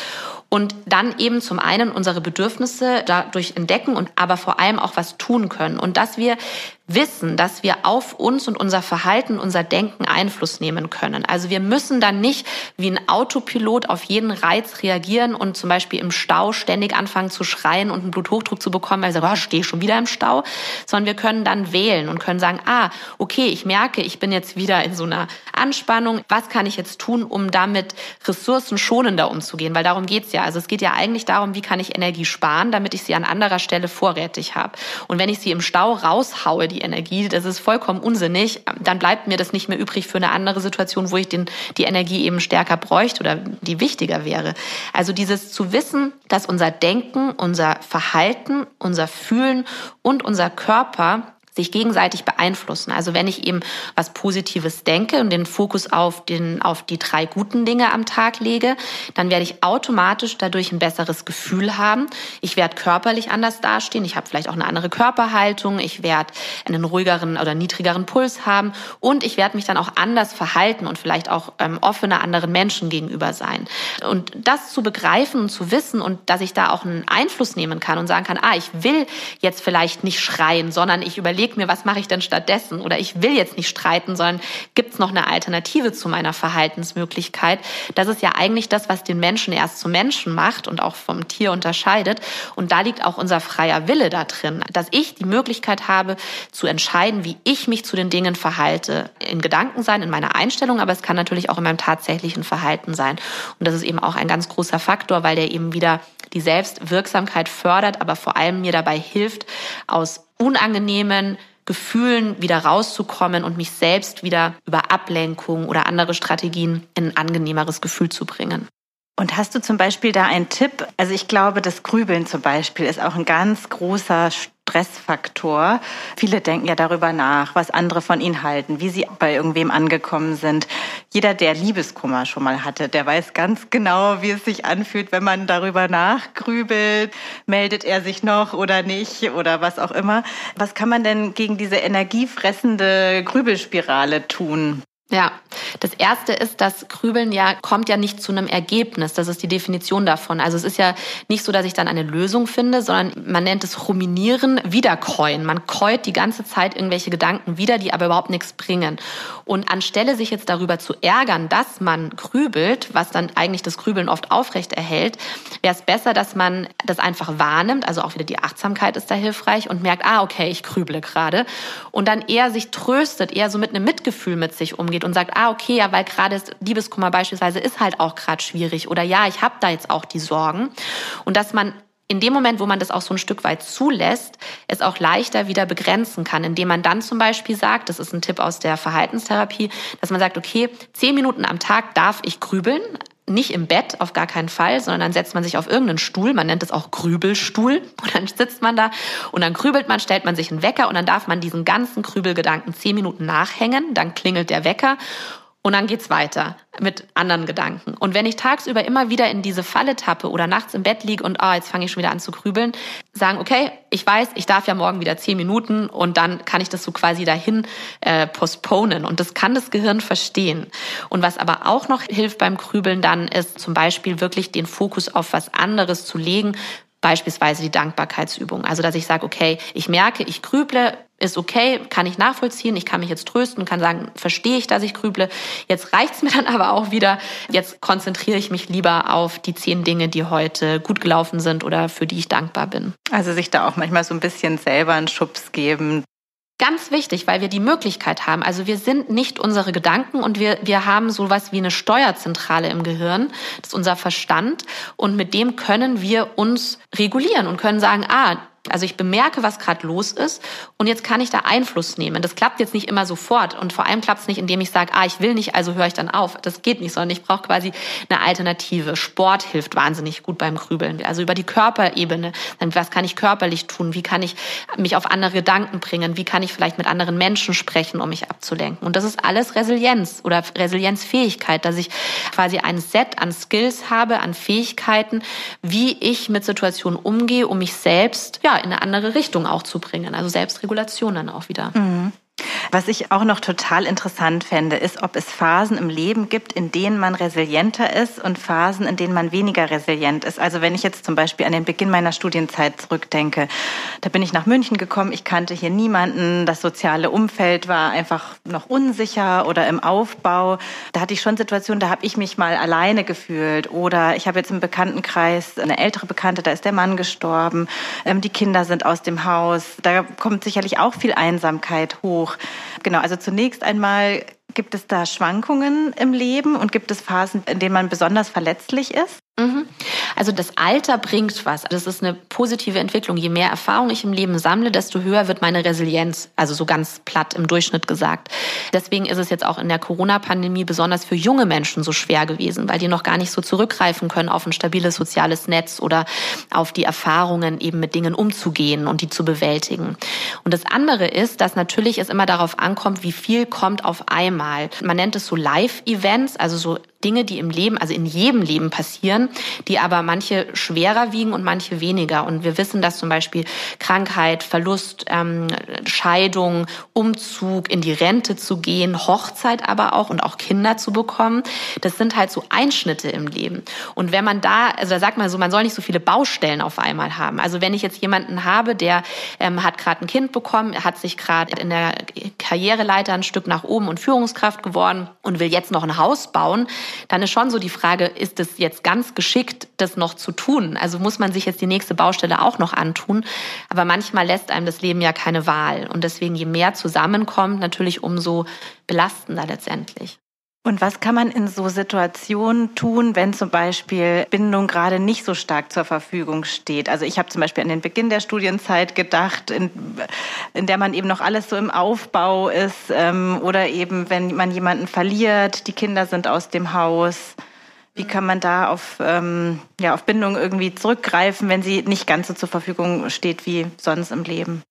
und dann eben zum einen unsere Bedürfnisse dadurch entdecken und aber vor allem auch was tun können und dass wir wissen, dass wir auf uns und unser Verhalten, unser Denken Einfluss nehmen können. Also wir müssen dann nicht wie ein Autopilot auf jeden Reiz reagieren und zum Beispiel im Stau ständig anfangen zu schreien und einen Bluthochdruck zu bekommen, weil wir sagen, oh, stehe schon wieder im Stau, sondern wir können dann wählen und können sagen, ah, okay, ich merke, ich bin jetzt wieder in so einer Anspannung. Was kann ich jetzt tun, um damit ressourcenschonender umzugehen? Weil darum geht's ja. Also es geht ja eigentlich darum, wie kann ich Energie sparen, damit ich sie an anderer Stelle vorrätig habe. Und wenn ich sie im Stau raushaue, die Energie, das ist vollkommen unsinnig, dann bleibt mir das nicht mehr übrig für eine andere Situation, wo ich den, die Energie eben stärker bräuchte oder die wichtiger wäre. Also dieses zu wissen, dass unser Denken, unser Verhalten, unser Fühlen und unser Körper sich gegenseitig beeinflussen. Also wenn ich eben was Positives denke und den Fokus auf, den, auf die drei guten Dinge am Tag lege, dann werde ich automatisch dadurch ein besseres Gefühl haben. Ich werde körperlich anders dastehen. Ich habe vielleicht auch eine andere Körperhaltung. Ich werde einen ruhigeren oder niedrigeren Puls haben. Und ich werde mich dann auch anders verhalten und vielleicht auch ähm, offener anderen Menschen gegenüber sein. Und das zu begreifen und zu wissen und dass ich da auch einen Einfluss nehmen kann und sagen kann, ah, ich will jetzt vielleicht nicht schreien, sondern ich überlege, überlege mir, was mache ich denn stattdessen? Oder ich will jetzt nicht streiten, sondern gibt es noch eine Alternative zu meiner Verhaltensmöglichkeit? Das ist ja eigentlich das, was den Menschen erst zum Menschen macht und auch vom Tier unterscheidet. Und da liegt auch unser freier Wille da drin, dass ich die Möglichkeit habe zu entscheiden, wie ich mich zu den Dingen verhalte. In Gedanken sein, in meiner Einstellung, aber es kann natürlich auch in meinem tatsächlichen Verhalten sein. Und das ist eben auch ein ganz großer Faktor, weil der eben wieder die Selbstwirksamkeit fördert, aber vor allem mir dabei hilft, aus unangenehmen Gefühlen wieder rauszukommen und mich selbst wieder über Ablenkung oder andere Strategien in ein angenehmeres Gefühl zu bringen. Und hast du zum Beispiel da einen Tipp? Also ich glaube, das Grübeln zum Beispiel ist auch ein ganz großer Stressfaktor. Viele denken ja darüber nach, was andere von ihnen halten, wie sie bei irgendwem angekommen sind. Jeder, der Liebeskummer schon mal hatte, der weiß ganz genau, wie es sich anfühlt, wenn man darüber nachgrübelt. Meldet er sich noch oder nicht oder was auch immer. Was kann man denn gegen diese energiefressende Grübelspirale tun? Ja, das erste ist, dass Grübeln ja kommt ja nicht zu einem Ergebnis. Das ist die Definition davon. Also es ist ja nicht so, dass ich dann eine Lösung finde, sondern man nennt es Ruminieren, Wiederkäuen. Man käut die ganze Zeit irgendwelche Gedanken wieder, die aber überhaupt nichts bringen. Und anstelle sich jetzt darüber zu ärgern, dass man grübelt, was dann eigentlich das Grübeln oft aufrecht erhält, wäre es besser, dass man das einfach wahrnimmt. Also auch wieder die Achtsamkeit ist da hilfreich und merkt, ah, okay, ich grüble gerade. Und dann eher sich tröstet, eher so mit einem Mitgefühl mit sich umgeht und sagt, ah, okay, ja, weil gerade Liebeskummer beispielsweise ist halt auch gerade schwierig oder ja, ich habe da jetzt auch die Sorgen. Und dass man in dem Moment, wo man das auch so ein Stück weit zulässt, es auch leichter wieder begrenzen kann, indem man dann zum Beispiel sagt, das ist ein Tipp aus der Verhaltenstherapie, dass man sagt, okay, zehn Minuten am Tag darf ich grübeln, nicht im Bett, auf gar keinen Fall, sondern dann setzt man sich auf irgendeinen Stuhl, man nennt es auch Grübelstuhl, (laughs) und dann sitzt man da und dann grübelt man, stellt man sich einen Wecker und dann darf man diesen ganzen Grübelgedanken zehn Minuten nachhängen, dann klingelt der Wecker und dann geht's weiter mit anderen Gedanken. Und wenn ich tagsüber immer wieder in diese Falle tappe oder nachts im Bett liege und ah, jetzt fange ich schon wieder an zu grübeln, sagen, okay, ich weiß, ich darf ja morgen wieder zehn Minuten und dann kann ich das so quasi dahin äh, postponen. Und das kann das Gehirn verstehen. Und was aber auch noch hilft beim Grübeln dann, ist zum Beispiel wirklich den Fokus auf was anderes zu legen, beispielsweise die Dankbarkeitsübung. Also dass ich sage, okay, ich merke, ich grüble, ist okay, kann ich nachvollziehen, ich kann mich jetzt trösten, kann sagen, verstehe ich, dass ich grüble. Jetzt reicht's mir (laughs) dann aber auch wieder. Jetzt konzentriere ich mich lieber auf die zehn Dinge, die heute gut gelaufen sind oder für die ich dankbar bin. Also sich da auch manchmal so ein bisschen selber einen Schubs geben, Ganz wichtig, weil wir die Möglichkeit haben. Also wir sind nicht unsere Gedanken und wir, wir haben sowas wie eine Steuerzentrale im Gehirn. Das ist unser Verstand. Und mit dem können wir uns regulieren und können sagen, ah, also ich bemerke, was gerade los ist und jetzt kann ich da Einfluss nehmen. Das klappt jetzt nicht immer sofort und vor allem klappt es nicht, indem ich sage, ah, ich will nicht, also höre ich dann auf. Das geht nicht, sondern ich brauche quasi eine Alternative. Sport hilft wahnsinnig gut beim Grübeln. Also über die Körperebene. Was kann ich körperlich tun? Wie kann ich mich auf andere Gedanken bringen? Wie kann ich vielleicht mit anderen Menschen sprechen, um mich abzulenken? Und das ist alles Resilienz oder Resilienzfähigkeit, dass ich quasi ein Set an Skills habe, an Fähigkeiten, wie ich mit Situationen umgehe, um mich selbst, ja, in eine andere Richtung auch zu bringen. Also Selbstregulation dann auch wieder. Mhm. Was ich auch noch total interessant fände, ist, ob es Phasen im Leben gibt, in denen man resilienter ist und Phasen, in denen man weniger resilient ist. Also wenn ich jetzt zum Beispiel an den Beginn meiner Studienzeit zurückdenke, da bin ich nach München gekommen, ich kannte hier niemanden, das soziale Umfeld war einfach noch unsicher oder im Aufbau. Da hatte ich schon Situationen, da habe ich mich mal alleine gefühlt oder ich habe jetzt im Bekanntenkreis eine ältere Bekannte, da ist der Mann gestorben, ähm, die Kinder sind aus dem Haus, da kommt sicherlich auch viel Einsamkeit hoch. Genau, also zunächst einmal gibt es da Schwankungen im Leben und gibt es Phasen, in denen man besonders verletzlich ist? Mhm. Also das Alter bringt was. Das ist eine positive Entwicklung. Je mehr Erfahrung ich im Leben sammle, desto höher wird meine Resilienz. Also so ganz platt im Durchschnitt gesagt. Deswegen ist es jetzt auch in der Corona-Pandemie besonders für junge Menschen so schwer gewesen, weil die noch gar nicht so zurückgreifen können auf ein stabiles soziales Netz oder auf die Erfahrungen, eben mit Dingen umzugehen und die zu bewältigen. Und das andere ist, dass natürlich es immer darauf ankommt, wie viel kommt auf einmal. Man nennt es so Live-Events, also so Dinge, die im Leben, also in jedem Leben passieren, die aber manche schwerer wiegen und manche weniger. Und wir wissen, dass zum Beispiel Krankheit, Verlust, ähm, Scheidung, Umzug, in die Rente zu gehen, Hochzeit aber auch und auch Kinder zu bekommen, das sind halt so Einschnitte im Leben. Und wenn man da, also da sagt man so, man soll nicht so viele Baustellen auf einmal haben. Also wenn ich jetzt jemanden habe, der ähm, hat gerade ein Kind bekommen, hat sich gerade in der Karriereleiter ein Stück nach oben und Führungskraft geworden und will jetzt noch ein Haus bauen, dann ist schon so die Frage, ist es jetzt ganz geschickt, das noch zu tun? Also muss man sich jetzt die nächste Baustelle auch noch antun? Aber manchmal lässt einem das Leben ja keine Wahl. Und deswegen, je mehr zusammenkommt, natürlich umso belastender letztendlich. Und was kann man in so Situationen tun, wenn zum Beispiel Bindung gerade nicht so stark zur Verfügung steht? Also ich habe zum Beispiel an den Beginn der Studienzeit gedacht, in, in der man eben noch alles so im Aufbau ist ähm, oder eben wenn man jemanden verliert, die Kinder sind aus dem Haus. Wie kann man da auf, ähm, ja, auf Bindung irgendwie zurückgreifen, wenn sie nicht ganz so zur Verfügung steht wie sonst im Leben?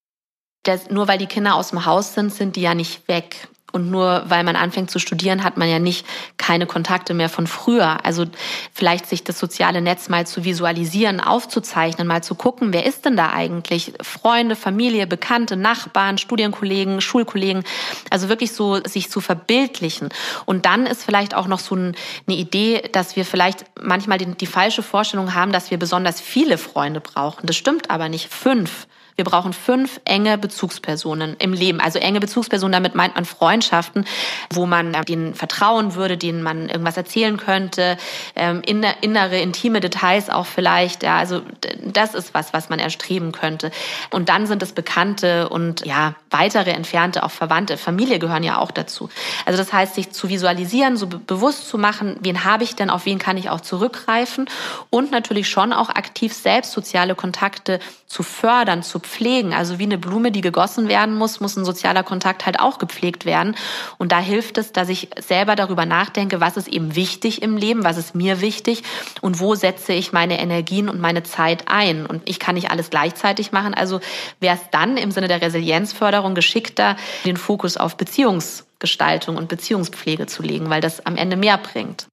Das, nur weil die Kinder aus dem Haus sind, sind die ja nicht weg. Und nur weil man anfängt zu studieren, hat man ja nicht keine Kontakte mehr von früher. Also vielleicht sich das soziale Netz mal zu visualisieren, aufzuzeichnen, mal zu gucken, wer ist denn da eigentlich? Freunde, Familie, Bekannte, Nachbarn, Studienkollegen, Schulkollegen. Also wirklich so sich zu verbildlichen. Und dann ist vielleicht auch noch so eine Idee, dass wir vielleicht manchmal die, die falsche Vorstellung haben, dass wir besonders viele Freunde brauchen. Das stimmt aber nicht. Fünf wir brauchen fünf enge Bezugspersonen im Leben. Also enge Bezugspersonen, damit meint man Freundschaften, wo man denen vertrauen würde, denen man irgendwas erzählen könnte, ähm, innere, intime Details auch vielleicht. Ja, also das ist was, was man erstreben könnte. Und dann sind es Bekannte und ja, weitere entfernte, auch Verwandte, Familie gehören ja auch dazu. Also das heißt, sich zu visualisieren, so bewusst zu machen, wen habe ich denn, auf wen kann ich auch zurückgreifen und natürlich schon auch aktiv selbst soziale Kontakte zu fördern, zu pflegen. Also wie eine Blume, die gegossen werden muss, muss ein sozialer Kontakt halt auch gepflegt werden. Und da hilft es, dass ich selber darüber nachdenke, was ist eben wichtig im Leben, was ist mir wichtig und wo setze ich meine Energien und meine Zeit ein. Und ich kann nicht alles gleichzeitig machen. Also wäre es dann im Sinne der Resilienzförderung geschickter, den Fokus auf Beziehungsgestaltung und Beziehungspflege zu legen, weil das am Ende mehr bringt.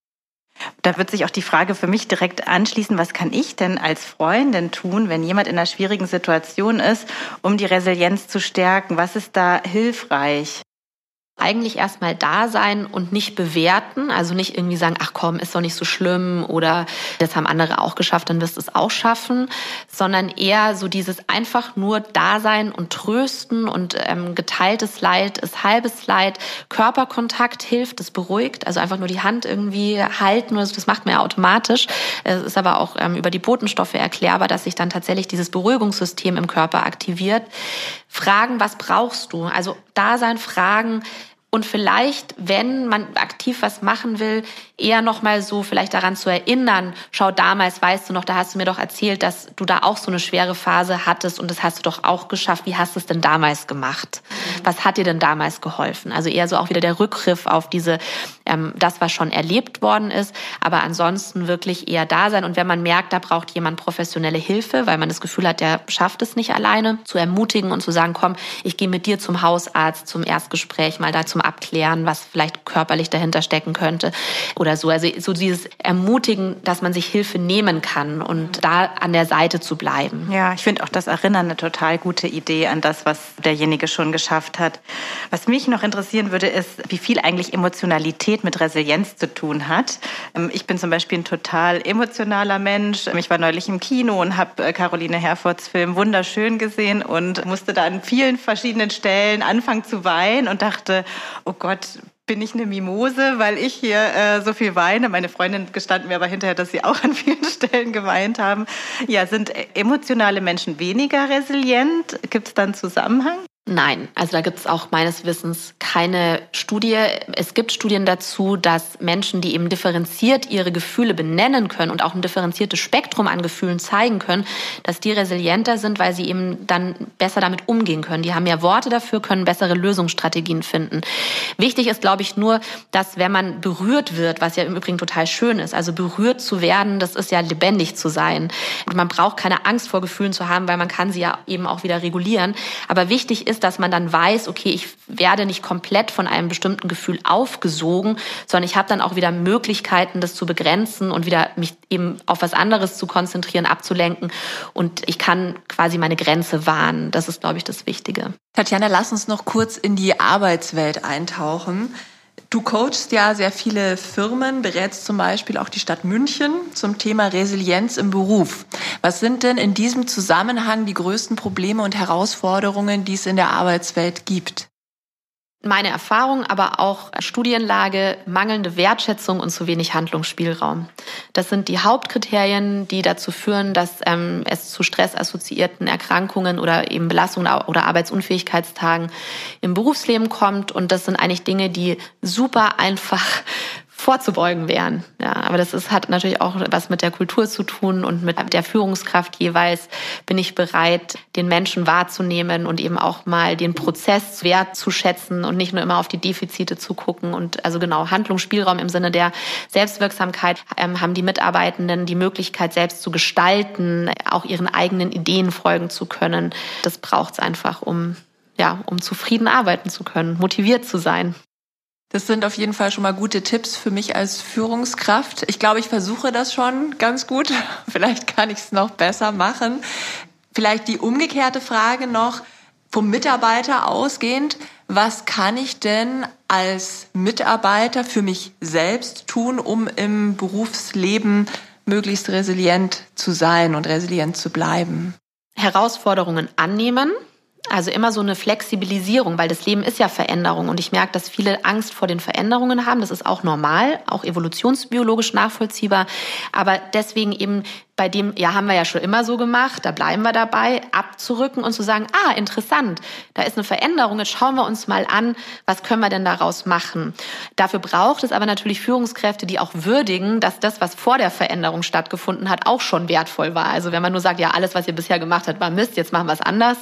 Da wird sich auch die Frage für mich direkt anschließen, was kann ich denn als Freundin tun, wenn jemand in einer schwierigen Situation ist, um die Resilienz zu stärken? Was ist da hilfreich? Eigentlich erstmal da sein und nicht bewerten, also nicht irgendwie sagen, ach komm, ist doch nicht so schlimm oder das haben andere auch geschafft, dann wirst du es auch schaffen, sondern eher so dieses einfach nur da sein und trösten und ähm, geteiltes Leid ist halbes Leid, Körperkontakt hilft, das beruhigt, also einfach nur die Hand irgendwie halten, also das macht man ja automatisch. Es ist aber auch ähm, über die Botenstoffe erklärbar, dass sich dann tatsächlich dieses Beruhigungssystem im Körper aktiviert. Fragen, was brauchst du? Also da sein, fragen, und vielleicht, wenn man aktiv was machen will, eher noch mal so vielleicht daran zu erinnern, schau damals, weißt du noch, da hast du mir doch erzählt, dass du da auch so eine schwere Phase hattest und das hast du doch auch geschafft. Wie hast du es denn damals gemacht? Mhm. Was hat dir denn damals geholfen? Also eher so auch wieder der Rückgriff auf diese, ähm, das, was schon erlebt worden ist, aber ansonsten wirklich eher da sein. Und wenn man merkt, da braucht jemand professionelle Hilfe, weil man das Gefühl hat, der schafft es nicht alleine, zu ermutigen und zu sagen, komm, ich gehe mit dir zum Hausarzt, zum Erstgespräch, mal da zum Abklären, was vielleicht körperlich dahinter stecken könnte oder oder so. Also so dieses Ermutigen, dass man sich Hilfe nehmen kann und da an der Seite zu bleiben. Ja, ich finde auch das Erinnern eine total gute Idee an das, was derjenige schon geschafft hat. Was mich noch interessieren würde, ist, wie viel eigentlich Emotionalität mit Resilienz zu tun hat. Ähm, ich bin zum Beispiel ein total emotionaler Mensch. Ich war neulich im Kino und habe äh, Caroline Herfords Film wunderschön gesehen und musste da an vielen verschiedenen Stellen anfangen zu weinen und dachte, oh Gott, bin ich eine Mimose, weil ich hier äh, so viel weine. Meine Freundin gestanden mir aber hinterher, dass sie auch an vielen (laughs) Stellen geweint haben. Ja, sind emotionale Menschen weniger resilient? Gibt es da einen Zusammenhang? Nein, also da gibt es auch meines Wissens keine Studie. Es gibt Studien dazu, dass Menschen, die eben differenziert ihre Gefühle benennen können und auch ein differenziertes Spektrum an Gefühlen zeigen können, dass die resilienter sind, weil sie eben dann besser damit umgehen können. Die haben ja Worte dafür, können bessere Lösungsstrategien finden. Wichtig ist, glaube ich, nur, dass wenn man berührt wird, was ja im Übrigen total schön ist, also berührt zu werden, das ist ja lebendig zu sein. Und man braucht keine Angst vor Gefühlen zu haben, weil man kann sie ja eben auch wieder regulieren. Aber wichtig ist, dass man dann weiß, okay, ich werde nicht komplett von einem bestimmten Gefühl aufgesogen, sondern ich habe dann auch wieder Möglichkeiten, das zu begrenzen und wieder mich eben auf was anderes zu konzentrieren, abzulenken. Und ich kann quasi meine Grenze wahren. Das ist, glaube ich, das Wichtige. Tatjana, lass uns noch kurz in die Arbeitswelt eintauchen. Du coachst ja sehr viele Firmen, berätst zum Beispiel auch die Stadt München zum Thema Resilienz im Beruf. Was sind denn in diesem Zusammenhang die größten Probleme und Herausforderungen, die es in der Arbeitswelt gibt? Meine Erfahrung, aber auch Studienlage, mangelnde Wertschätzung und zu wenig Handlungsspielraum. Das sind die Hauptkriterien, die dazu führen, dass ähm, es zu stressassoziierten Erkrankungen oder eben Belastungen oder Arbeitsunfähigkeitstagen im Berufsleben kommt. Und das sind eigentlich Dinge, die super einfach vorzubeugen wären. Ja, aber das ist, hat natürlich auch was mit der Kultur zu tun und mit der Führungskraft jeweils. Bin ich bereit, den Menschen wahrzunehmen und eben auch mal den Prozess wertzuschätzen und nicht nur immer auf die Defizite zu gucken. Und also genau, Handlungsspielraum im Sinne der Selbstwirksamkeit ähm, haben die Mitarbeitenden die Möglichkeit, selbst zu gestalten, auch ihren eigenen Ideen folgen zu können. Das braucht es einfach, um ja, um zufrieden arbeiten zu können, motiviert zu sein. Das sind auf jeden Fall schon mal gute Tipps für mich als Führungskraft. Ich glaube, ich versuche das schon ganz gut. (laughs) Vielleicht kann ich es noch besser machen. Vielleicht die umgekehrte Frage noch vom Mitarbeiter ausgehend. Was kann ich denn als Mitarbeiter für mich selbst tun, um im Berufsleben möglichst resilient zu sein und resilient zu bleiben? Herausforderungen annehmen, also immer so eine Flexibilisierung, weil das Leben ist ja Veränderung und ich merke, dass viele Angst vor den Veränderungen haben. Das ist auch normal, auch evolutionsbiologisch nachvollziehbar. Aber deswegen eben bei dem, ja, haben wir ja schon immer so gemacht, da bleiben wir dabei, abzurücken und zu sagen, ah, interessant, da ist eine Veränderung, jetzt schauen wir uns mal an, was können wir denn daraus machen. Dafür braucht es aber natürlich Führungskräfte, die auch würdigen, dass das, was vor der Veränderung stattgefunden hat, auch schon wertvoll war. Also wenn man nur sagt, ja, alles, was ihr bisher gemacht habt, war Mist, jetzt machen wir es anders,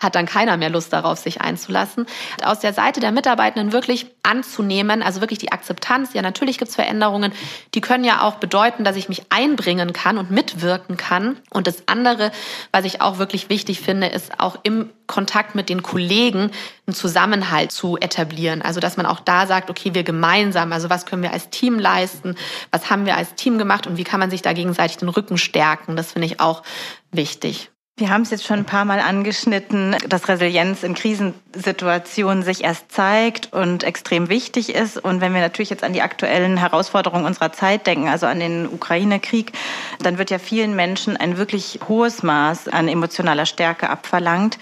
hat dann keiner mehr Lust darauf, sich einzulassen. Aus der Seite der Mitarbeitenden wirklich anzunehmen, also wirklich die Akzeptanz, ja, natürlich gibt es Veränderungen, die können ja auch bedeuten, dass ich mich einbringen kann und mit mitwirken kann. Und das andere, was ich auch wirklich wichtig finde, ist auch im Kontakt mit den Kollegen einen Zusammenhalt zu etablieren. Also, dass man auch da sagt, okay, wir gemeinsam, also was können wir als Team leisten? Was haben wir als Team gemacht? Und wie kann man sich da gegenseitig den Rücken stärken? Das finde ich auch wichtig. Wir haben es jetzt schon ein paar Mal angeschnitten, dass Resilienz in Krisensituationen sich erst zeigt und extrem wichtig ist. Und wenn wir natürlich jetzt an die aktuellen Herausforderungen unserer Zeit denken, also an den Ukraine-Krieg, dann wird ja vielen Menschen ein wirklich hohes Maß an emotionaler Stärke abverlangt.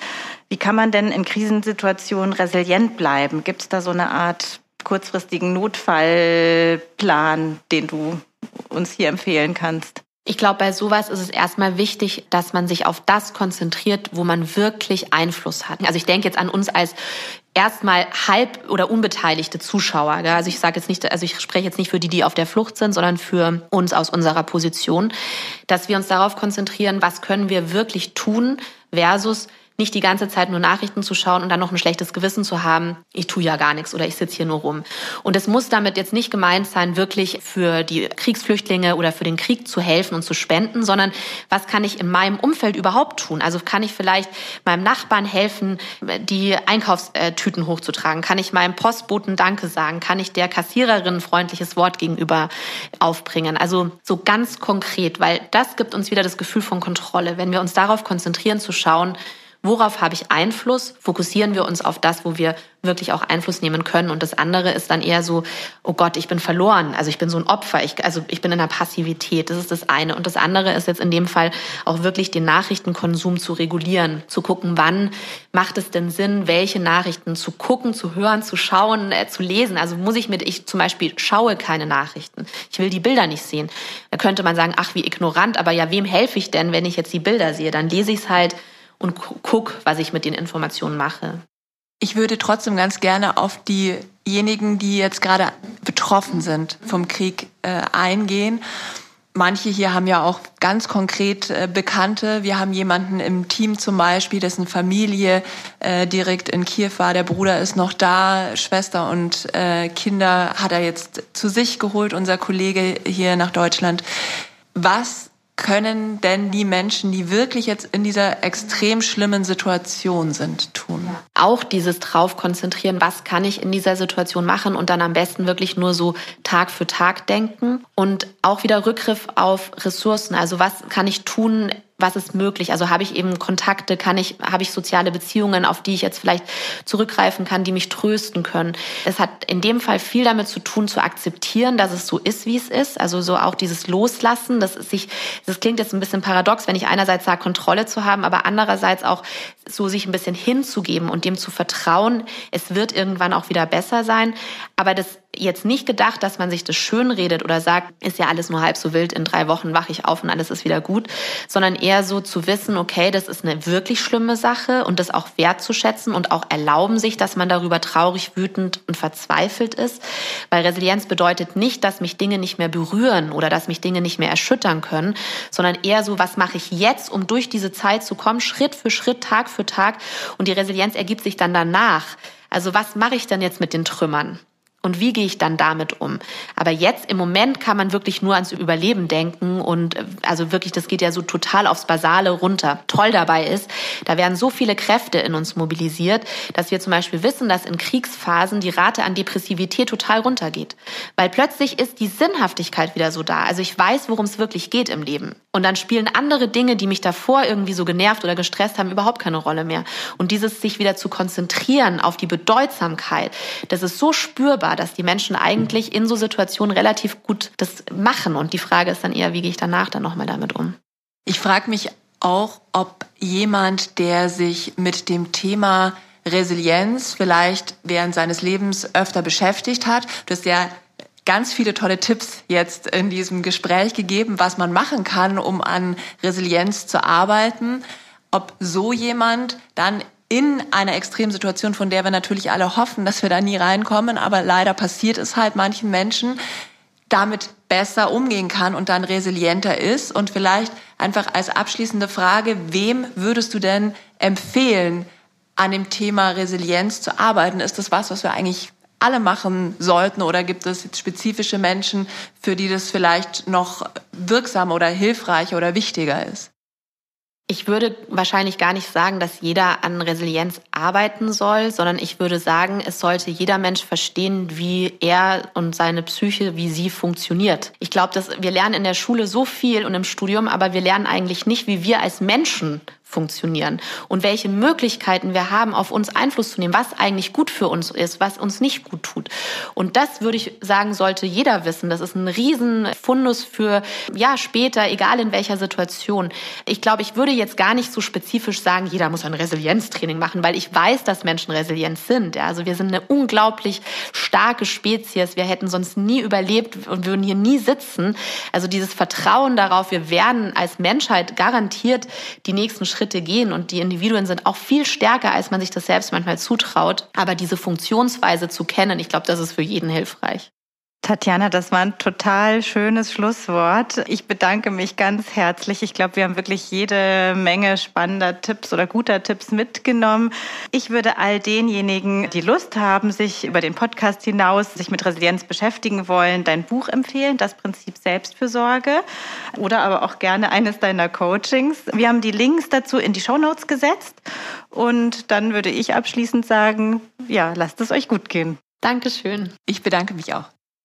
Wie kann man denn in Krisensituationen resilient bleiben? Gibt es da so eine Art kurzfristigen Notfallplan, den du uns hier empfehlen kannst? Ich glaube, bei sowas ist es erstmal wichtig, dass man sich auf das konzentriert, wo man wirklich Einfluss hat. Also ich denke jetzt an uns als erstmal halb oder unbeteiligte Zuschauer. Also ich sage jetzt nicht, also ich spreche jetzt nicht für die, die auf der Flucht sind, sondern für uns aus unserer Position, dass wir uns darauf konzentrieren, was können wir wirklich tun versus nicht die ganze Zeit nur Nachrichten zu schauen und dann noch ein schlechtes Gewissen zu haben, ich tue ja gar nichts oder ich sitze hier nur rum. Und es muss damit jetzt nicht gemeint sein, wirklich für die Kriegsflüchtlinge oder für den Krieg zu helfen und zu spenden, sondern was kann ich in meinem Umfeld überhaupt tun? Also kann ich vielleicht meinem Nachbarn helfen, die Einkaufstüten hochzutragen? Kann ich meinem Postboten Danke sagen? Kann ich der Kassiererin ein freundliches Wort gegenüber aufbringen? Also so ganz konkret, weil das gibt uns wieder das Gefühl von Kontrolle. Wenn wir uns darauf konzentrieren zu schauen, worauf habe ich Einfluss? Fokussieren wir uns auf das, wo wir wirklich auch Einfluss nehmen können. Und das andere ist dann eher so, oh Gott, ich bin verloren. Also ich bin so ein Opfer. Ich, also ich bin in der Passivität. Das ist das eine. Und das andere ist jetzt in dem Fall auch wirklich den Nachrichtenkonsum zu regulieren, zu gucken, wann macht es denn Sinn, welche Nachrichten zu gucken, zu hören, zu schauen, äh, zu lesen. Also muss ich mit, ich zum Beispiel schaue keine Nachrichten. Ich will die Bilder nicht sehen. Da könnte man sagen, ach, wie ignorant. Aber ja, wem helfe ich denn, wenn ich jetzt die Bilder sehe? Dann lese ich es halt und guck, was ich mit den Informationen mache. Ich würde trotzdem ganz gerne auf diejenigen, die jetzt gerade betroffen sind vom Krieg, äh, eingehen. Manche hier haben ja auch ganz konkret äh, Bekannte. Wir haben jemanden im Team zum Beispiel, dessen Familie äh, direkt in Kiew war. Der Bruder ist noch da, Schwester und äh, Kinder hat er jetzt zu sich geholt, unser Kollege hier nach Deutschland. Was können denn die Menschen, die wirklich jetzt in dieser extrem schlimmen Situation sind, tun? Auch dieses drauf konzentrieren, was kann ich in dieser Situation machen und dann am besten wirklich nur so Tag für Tag denken und auch wieder Rückgriff auf Ressourcen. Also was kann ich tun was ist möglich? Also habe ich eben Kontakte, kann ich, habe ich soziale Beziehungen, auf die ich jetzt vielleicht zurückgreifen kann, die mich trösten können. Es hat in dem Fall viel damit zu tun, zu akzeptieren, dass es so ist, wie es ist. Also so auch dieses Loslassen, das sich, das klingt jetzt ein bisschen paradox, wenn ich einerseits sage, Kontrolle zu haben, aber andererseits auch so sich ein bisschen hinzugeben und dem zu vertrauen, es wird irgendwann auch wieder besser sein. Aber das jetzt nicht gedacht, dass man sich das schön redet oder sagt, ist ja alles nur halb so wild, in drei Wochen wache ich auf und alles ist wieder gut, sondern eher so zu wissen, okay, das ist eine wirklich schlimme Sache und das auch wertzuschätzen und auch erlauben sich, dass man darüber traurig, wütend und verzweifelt ist. Weil Resilienz bedeutet nicht, dass mich Dinge nicht mehr berühren oder dass mich Dinge nicht mehr erschüttern können, sondern eher so, was mache ich jetzt, um durch diese Zeit zu kommen, Schritt für Schritt, Tag für Tag und die Resilienz ergibt sich dann danach. Also was mache ich denn jetzt mit den Trümmern? Und wie gehe ich dann damit um? Aber jetzt im Moment kann man wirklich nur ans Überleben denken und äh, also wirklich, das geht ja so total aufs Basale runter. Toll dabei ist, da werden so viele Kräfte in uns mobilisiert, dass wir zum Beispiel wissen, dass in Kriegsphasen die Rate an Depressivität total runtergeht. Weil plötzlich ist die Sinnhaftigkeit wieder so da. Also ich weiß, worum es wirklich geht im Leben. Und dann spielen andere Dinge, die mich davor irgendwie so genervt oder gestresst haben, überhaupt keine Rolle mehr. Und dieses sich wieder zu konzentrieren auf die Bedeutsamkeit, das ist so spürbar, dass die Menschen eigentlich in so Situationen relativ gut das machen. Und die Frage ist dann eher, wie gehe ich danach dann nochmal damit um? Ich frage mich auch, ob jemand, der sich mit dem Thema Resilienz vielleicht während seines Lebens öfter beschäftigt hat, du hast ja ganz viele tolle Tipps jetzt in diesem Gespräch gegeben, was man machen kann, um an Resilienz zu arbeiten. Ob so jemand dann in einer Extremsituation, von der wir natürlich alle hoffen, dass wir da nie reinkommen, aber leider passiert es halt manchen Menschen, damit besser umgehen kann und dann resilienter ist. Und vielleicht einfach als abschließende Frage, wem würdest du denn empfehlen, an dem Thema Resilienz zu arbeiten? Ist das was, was wir eigentlich alle machen sollten oder gibt es spezifische Menschen, für die das vielleicht noch wirksamer oder hilfreicher oder wichtiger ist? Ich würde wahrscheinlich gar nicht sagen, dass jeder an Resilienz arbeiten soll, sondern ich würde sagen, es sollte jeder Mensch verstehen, wie er und seine Psyche, wie sie funktioniert. Ich glaube, dass wir lernen in der Schule so viel und im Studium, aber wir lernen eigentlich nicht, wie wir als Menschen funktionieren und welche Möglichkeiten wir haben, auf uns Einfluss zu nehmen, was eigentlich gut für uns ist, was uns nicht gut tut. Und das würde ich sagen, sollte jeder wissen. Das ist ein Riesenfundus für, ja, später, egal in welcher Situation. Ich glaube, ich würde jetzt gar nicht so spezifisch sagen, jeder muss ein Resilienztraining machen, weil ich weiß, dass Menschen resilient sind. Also wir sind eine unglaublich starke Spezies. Wir hätten sonst nie überlebt und würden hier nie sitzen. Also dieses Vertrauen darauf, wir werden als Menschheit garantiert die nächsten Schritte gehen und die Individuen sind auch viel stärker, als man sich das selbst manchmal zutraut. Aber diese Funktionsweise zu kennen, ich glaube, das ist für jeden hilfreich. Tatjana, das war ein total schönes Schlusswort. Ich bedanke mich ganz herzlich. Ich glaube, wir haben wirklich jede Menge spannender Tipps oder guter Tipps mitgenommen. Ich würde all denjenigen, die Lust haben, sich über den Podcast hinaus, sich mit Resilienz beschäftigen wollen, dein Buch empfehlen, das Prinzip Selbstfürsorge oder aber auch gerne eines deiner Coachings. Wir haben die Links dazu in die Show Notes gesetzt und dann würde ich abschließend sagen, ja, lasst es euch gut gehen. Dankeschön. Ich bedanke mich auch.